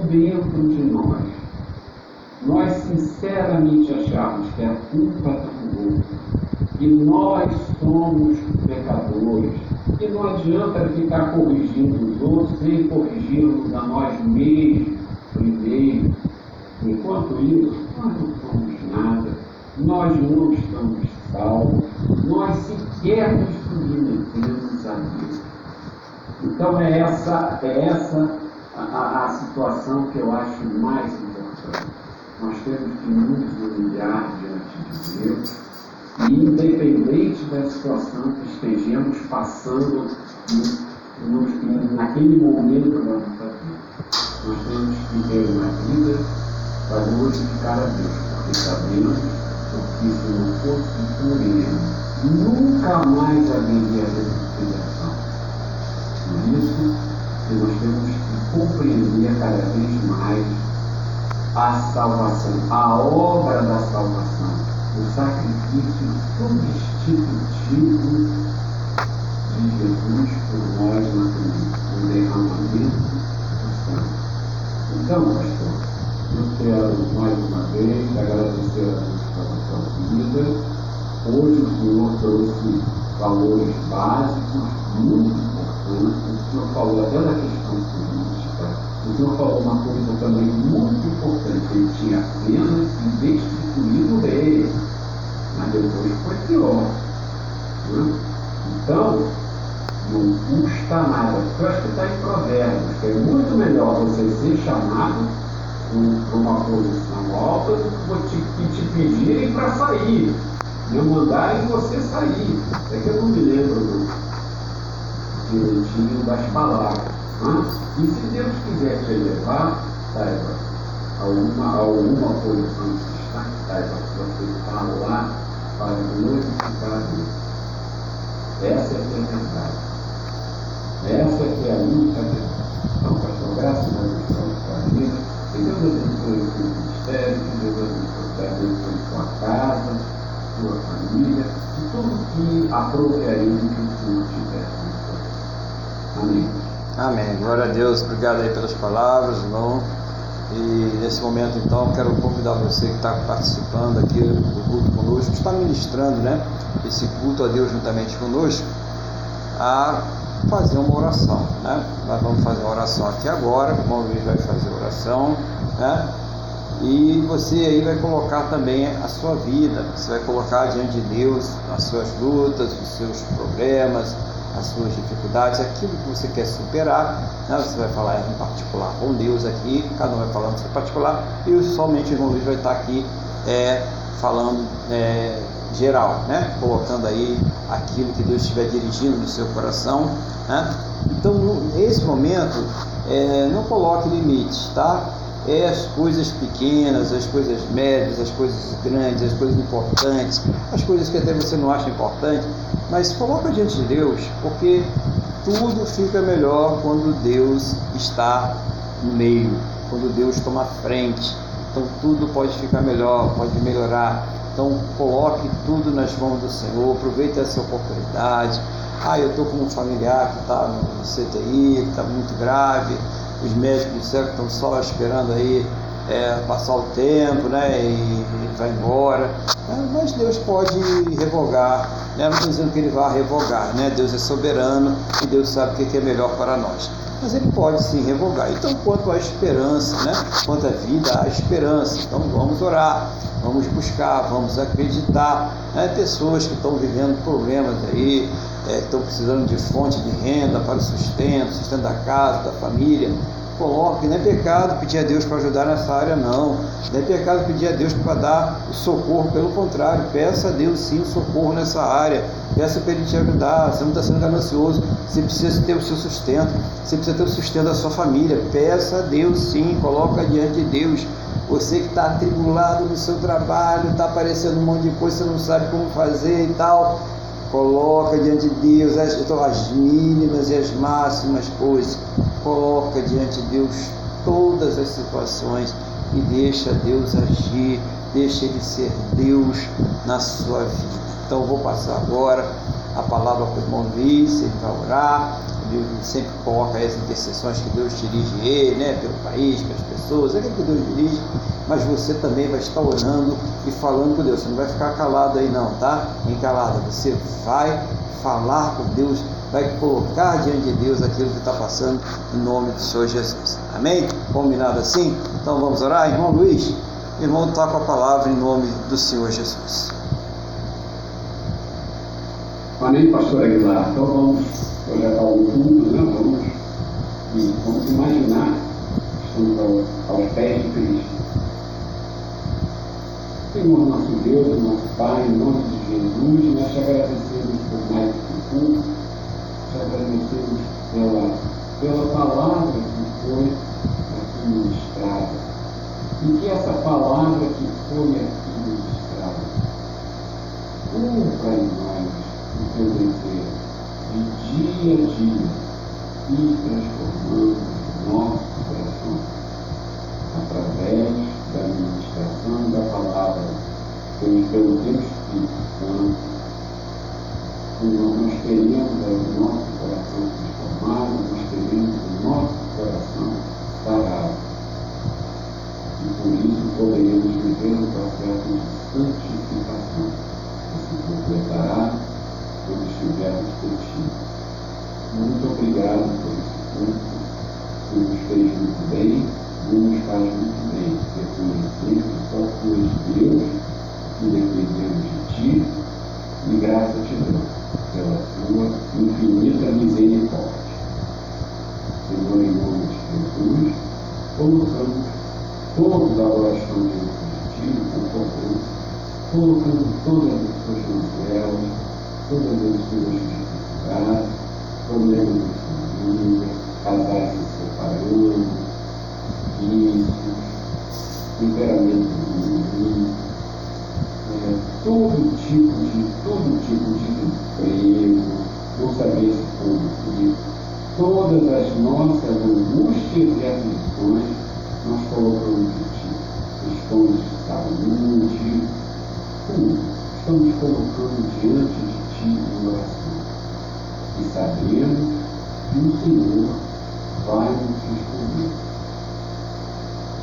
dentro de nós nós sinceramente acharmos que a culpa está no outro, que nós somos pecadores, que não adianta ficar corrigindo os outros sem corrigirmos a nós mesmos primeiro. Enquanto isso, nós não somos nada, nós não estamos salvos, nós sequer submetemos a Deus. Então é essa, é essa a, a situação que eu acho mais importante. Nós temos que nos humilhar diante de Deus e independente da situação que estejamos passando no, no, naquele momento da nossa vida, nós temos que ter uma vida para glorificar a Deus, porque sabemos que se não fosse por Ele, nunca mais haveria reconciliação. Por isso que nós temos que compreender cada vez mais a salvação, a obra da salvação o sacrifício substitutivo de Jesus por nós na cruz, o derramamento do sangue. Então, pastor, eu quero mais uma vez agradecer a Deus pela sua vida. Hoje o Senhor trouxe valores básicos muito importantes. O Senhor falou até da questão política. O Senhor falou uma coisa também muito importante. Ele tinha apenas destituído o rei mas depois foi pior. Né? Então, não custa nada. Eu acho que está em provérbios, é muito melhor você ser chamado para uma posição alta que te, te pedirem para sair, né? mandarem você sair. É que eu não me lembro direitinho das palavras. Né? E se Deus quiser te levar, saiba, a uma, a uma posição que está, saiba, você está lá para glorificar Deus. Essa é a verdade. Essa é a única verdade. Então, pastor, graças a Deus Que Deus abençoe o seu ministério, que Deus abençoe sua casa, sua família e tudo que aprove a ele que o Senhor tiver. Amém. Amém. Glória a Deus. Obrigado aí pelas palavras, irmão. E nesse momento, então, quero convidar você que está participando aqui do culto conosco, está ministrando né, esse culto a Deus juntamente conosco, a fazer uma oração. Né? Nós vamos fazer uma oração aqui agora, o Luiz vai fazer a oração. Né? E você aí vai colocar também a sua vida, você vai colocar diante de Deus as suas lutas, os seus problemas, as suas dificuldades, aquilo que você quer superar, né? você vai falar em particular com Deus aqui, cada um vai falando em particular, e somente o irmão Luiz vai estar aqui é, falando é, geral, né? colocando aí aquilo que Deus estiver dirigindo no seu coração. Né? Então, nesse momento, é, não coloque limites, tá? é as coisas pequenas, as coisas médias, as coisas grandes, as coisas importantes, as coisas que até você não acha importante, mas coloca diante de Deus, porque tudo fica melhor quando Deus está no meio, quando Deus toma frente. Então tudo pode ficar melhor, pode melhorar. Então coloque tudo nas mãos do Senhor, aproveite essa oportunidade. Ah, eu estou com um familiar que está no CTI, que está muito grave, os médicos disseram que estão só esperando aí é, passar o tempo, né? E vai embora. É, mas Deus pode revogar, né? Não estou dizendo que ele vai revogar, né? Deus é soberano e Deus sabe o que é melhor para nós. Mas ele pode sim revogar. Então, quanto à esperança, né? Quanto à vida, há esperança. Então, vamos orar, vamos buscar, vamos acreditar. Né? Pessoas que estão vivendo problemas aí, é, estão precisando de fonte de renda para o sustento, sustento da casa, da família. Coloque, não é pecado pedir a Deus para ajudar nessa área, não. Não é pecado pedir a Deus para dar socorro, pelo contrário, peça a Deus sim socorro nessa área. Peça para Ele te ajudar. Você não está sendo ganancioso, você precisa ter o seu sustento, você precisa ter o sustento da sua família. Peça a Deus sim, coloca diante de Deus. Você que está atribulado no seu trabalho, está aparecendo um monte de coisa, você não sabe como fazer e tal Coloca diante de Deus as, as mínimas e as máximas coisas. Coloca diante de Deus todas as situações e deixa Deus agir, deixa Ele ser Deus na sua vida. Então vou passar agora a palavra para o irmão Luiz, ele vai orar, Deus sempre coloca as intercessões que Deus dirige ele, né, pelo país, pelas pessoas, é aquilo que Deus dirige, mas você também vai estar orando e falando com Deus. Você não vai ficar calado aí não, tá? Encalada. Você vai falar com Deus, vai colocar diante de Deus aquilo que está passando em nome do Senhor Jesus. Amém? Combinado assim? Então vamos orar, irmão Luiz? Irmão, está com a palavra em nome do Senhor Jesus. Amém, pastor Aguilar. Então vamos projetar o fundo, né? Vamos, vamos imaginar estamos ao, aos pés de Cristo. Senhor nosso Deus, nosso Pai, em nome de Jesus, nós te agradecemos por mais esse culto, te agradecemos pela, pela palavra que foi aqui ministrada. E que essa palavra que foi aqui ministrada cumpra em nós o teu desejo de dia a dia e transformando nosso coração através da ministração da palavra pelo teu Espírito Santo. Senhor, nós queremos o nosso coração transformado, nós queremos o nosso coração sarado. E por isso poderemos viver o processo de santificação que se completará quando estivermos contigo. Muito obrigado por esse culto, que nos fez muito bem, e nos faz muito bem. Reconhecer que só tu és Deus, que dependemos de ti, e graças te dou pela tua infinita misericórdia. Senhor, em nome de Jesus, colocamos todos estão diante de ti, colocando todas as suas manzelas, todas as suas dificuldades, problemas de casais se separando, vícios, temperamento ruim, é, todo tipo de, todo tipo de emprego, não saber se cumprir, todas as nossas angústias e aflições nós colocamos em ti. Questões de saúde. Estamos colocando diante de em oração. E sabemos que o Senhor vai nos responder.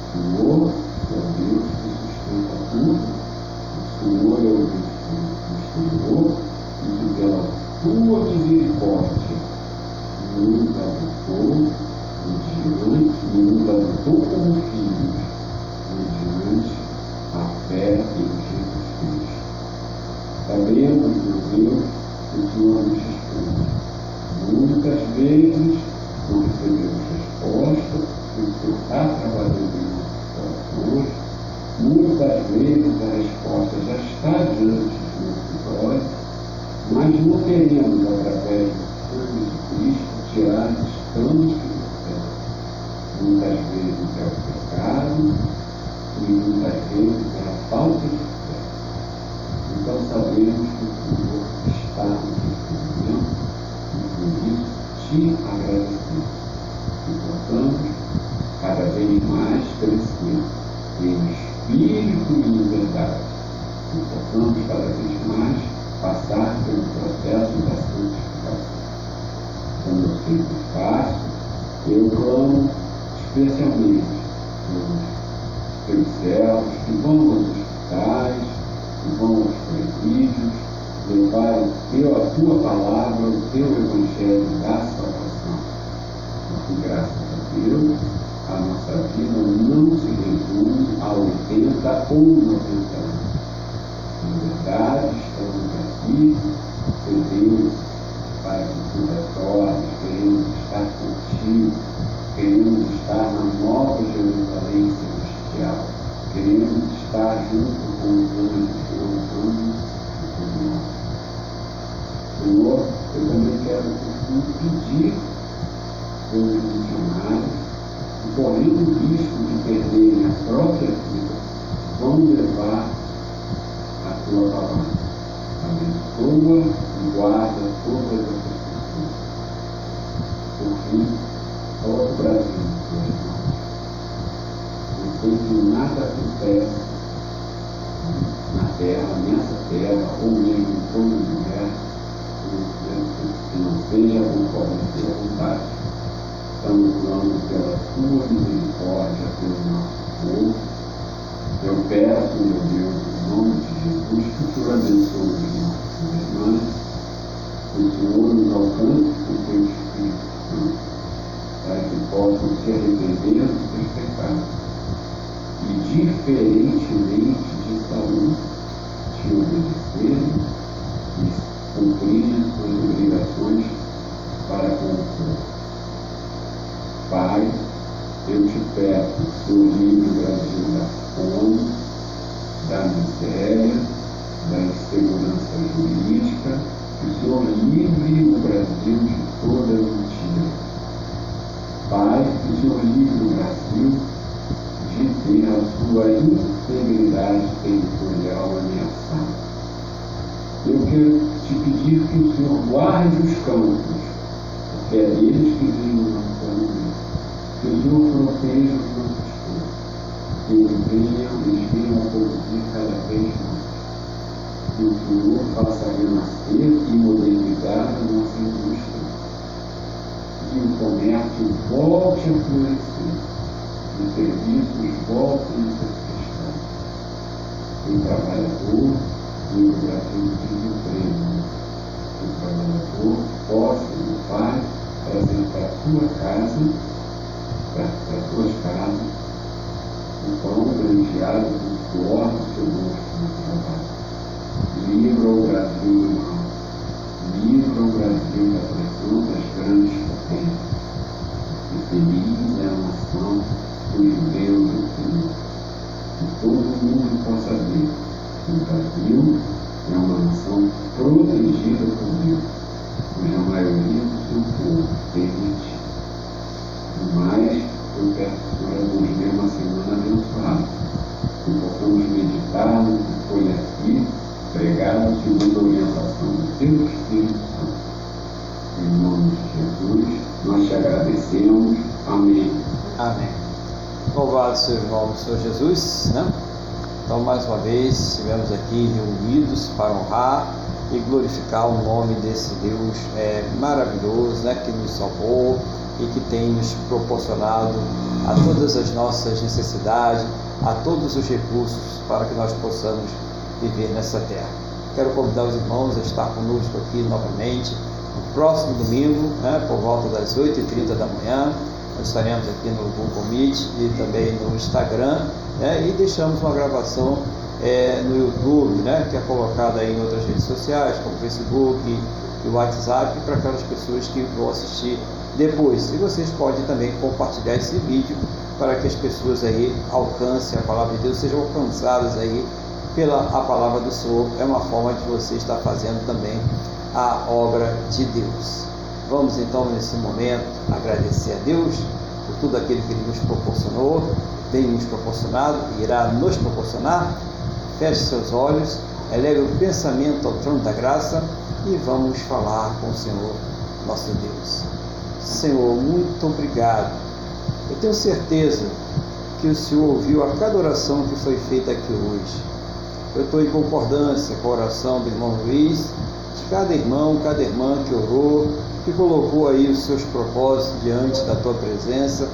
O Senhor é o Deus que sustenta tudo. O Senhor é o Deus que nos sustentou e que pela tua misericórdia nunca adotou mediante, nunca adotou como filhos, o livre o Brasil da fome, da miséria, do Senhor Jesus, né? Então, mais uma vez, estivemos aqui reunidos para honrar e glorificar o nome desse Deus é, maravilhoso, né? Que nos salvou e que tem nos proporcionado a todas as nossas necessidades, a todos os recursos para que nós possamos viver nessa terra. Quero convidar os irmãos a estar conosco aqui novamente no próximo domingo, né, por volta das 8h30 da manhã. Estaremos aqui no Google Meet e também no Instagram né, e deixamos uma gravação é, no YouTube, né, que é colocada em outras redes sociais, como Facebook e WhatsApp, para aquelas pessoas que vão assistir depois. E vocês podem também compartilhar esse vídeo para que as pessoas aí alcancem a palavra de Deus, sejam alcançadas aí pela a palavra do Senhor. É uma forma de você estar fazendo também a obra de Deus. Vamos então nesse momento agradecer a Deus por tudo aquilo que Ele nos proporcionou, tem nos proporcionado e irá nos proporcionar. Feche seus olhos, eleve o pensamento ao trono da graça e vamos falar com o Senhor, nosso Deus. Senhor, muito obrigado. Eu tenho certeza que o Senhor ouviu a cada oração que foi feita aqui hoje. Eu estou em concordância com a oração do irmão Luiz, de cada irmão, cada irmã que orou, que colocou aí os seus propósitos diante da tua presença.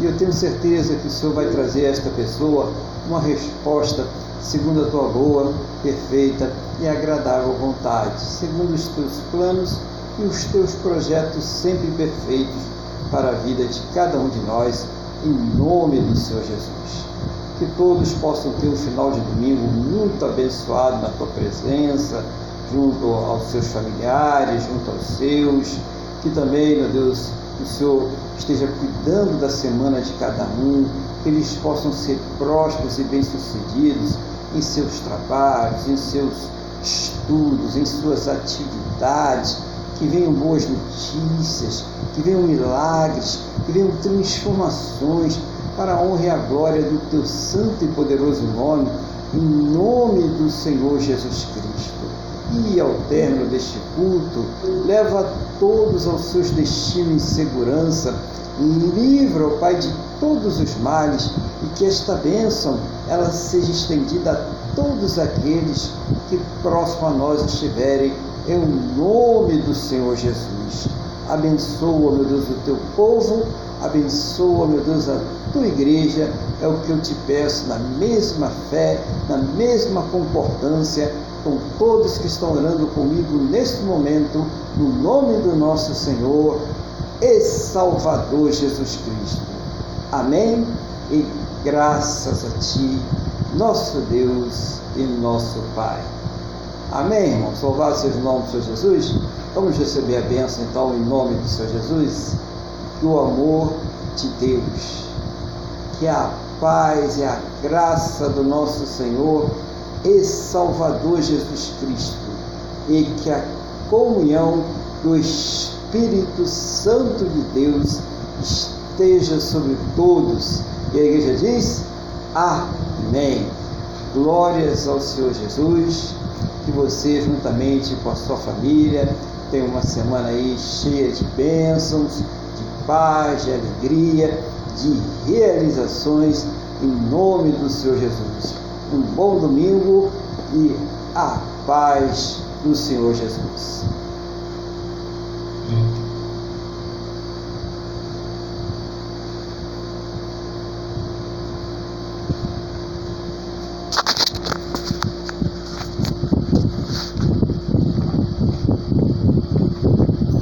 E eu tenho certeza que o Senhor vai trazer a esta pessoa uma resposta segundo a tua boa, perfeita e agradável vontade, segundo os teus planos e os teus projetos sempre perfeitos para a vida de cada um de nós, em nome do Senhor Jesus. Que todos possam ter um final de domingo muito abençoado na tua presença, junto aos seus familiares, junto aos seus. Que também, meu Deus, o Senhor esteja cuidando da semana de cada um, que eles possam ser prósperos e bem-sucedidos em seus trabalhos, em seus estudos, em suas atividades, que venham boas notícias, que venham milagres, que venham transformações para a honra e a glória do teu santo e poderoso nome, em nome do Senhor Jesus Cristo. E ao término deste culto, leva todos aos seus destinos em segurança, livra, ó Pai, de todos os males e que esta bênção ela seja estendida a todos aqueles que próximo a nós estiverem, em nome do Senhor Jesus. Abençoa, meu Deus, o teu povo, abençoa, meu Deus, a tua igreja, é o que eu te peço, na mesma fé, na mesma concordância, com todos que estão orando comigo neste momento, no nome do nosso Senhor e Salvador Jesus Cristo. Amém? E graças a Ti, nosso Deus e nosso Pai. Amém, irmãos? Louvado seja o nome do Senhor Jesus. Vamos receber a bênção, então, em nome do Senhor Jesus. Que o amor de Deus, que a paz e a graça do nosso Senhor e Salvador Jesus Cristo e que a comunhão do Espírito Santo de Deus esteja sobre todos. E a igreja diz: Amém. Glórias ao Senhor Jesus. Que você, juntamente com a sua família, tenha uma semana aí cheia de bênçãos, de paz, de alegria, de realizações, em nome do Senhor Jesus. Um bom domingo e a paz do Senhor Jesus.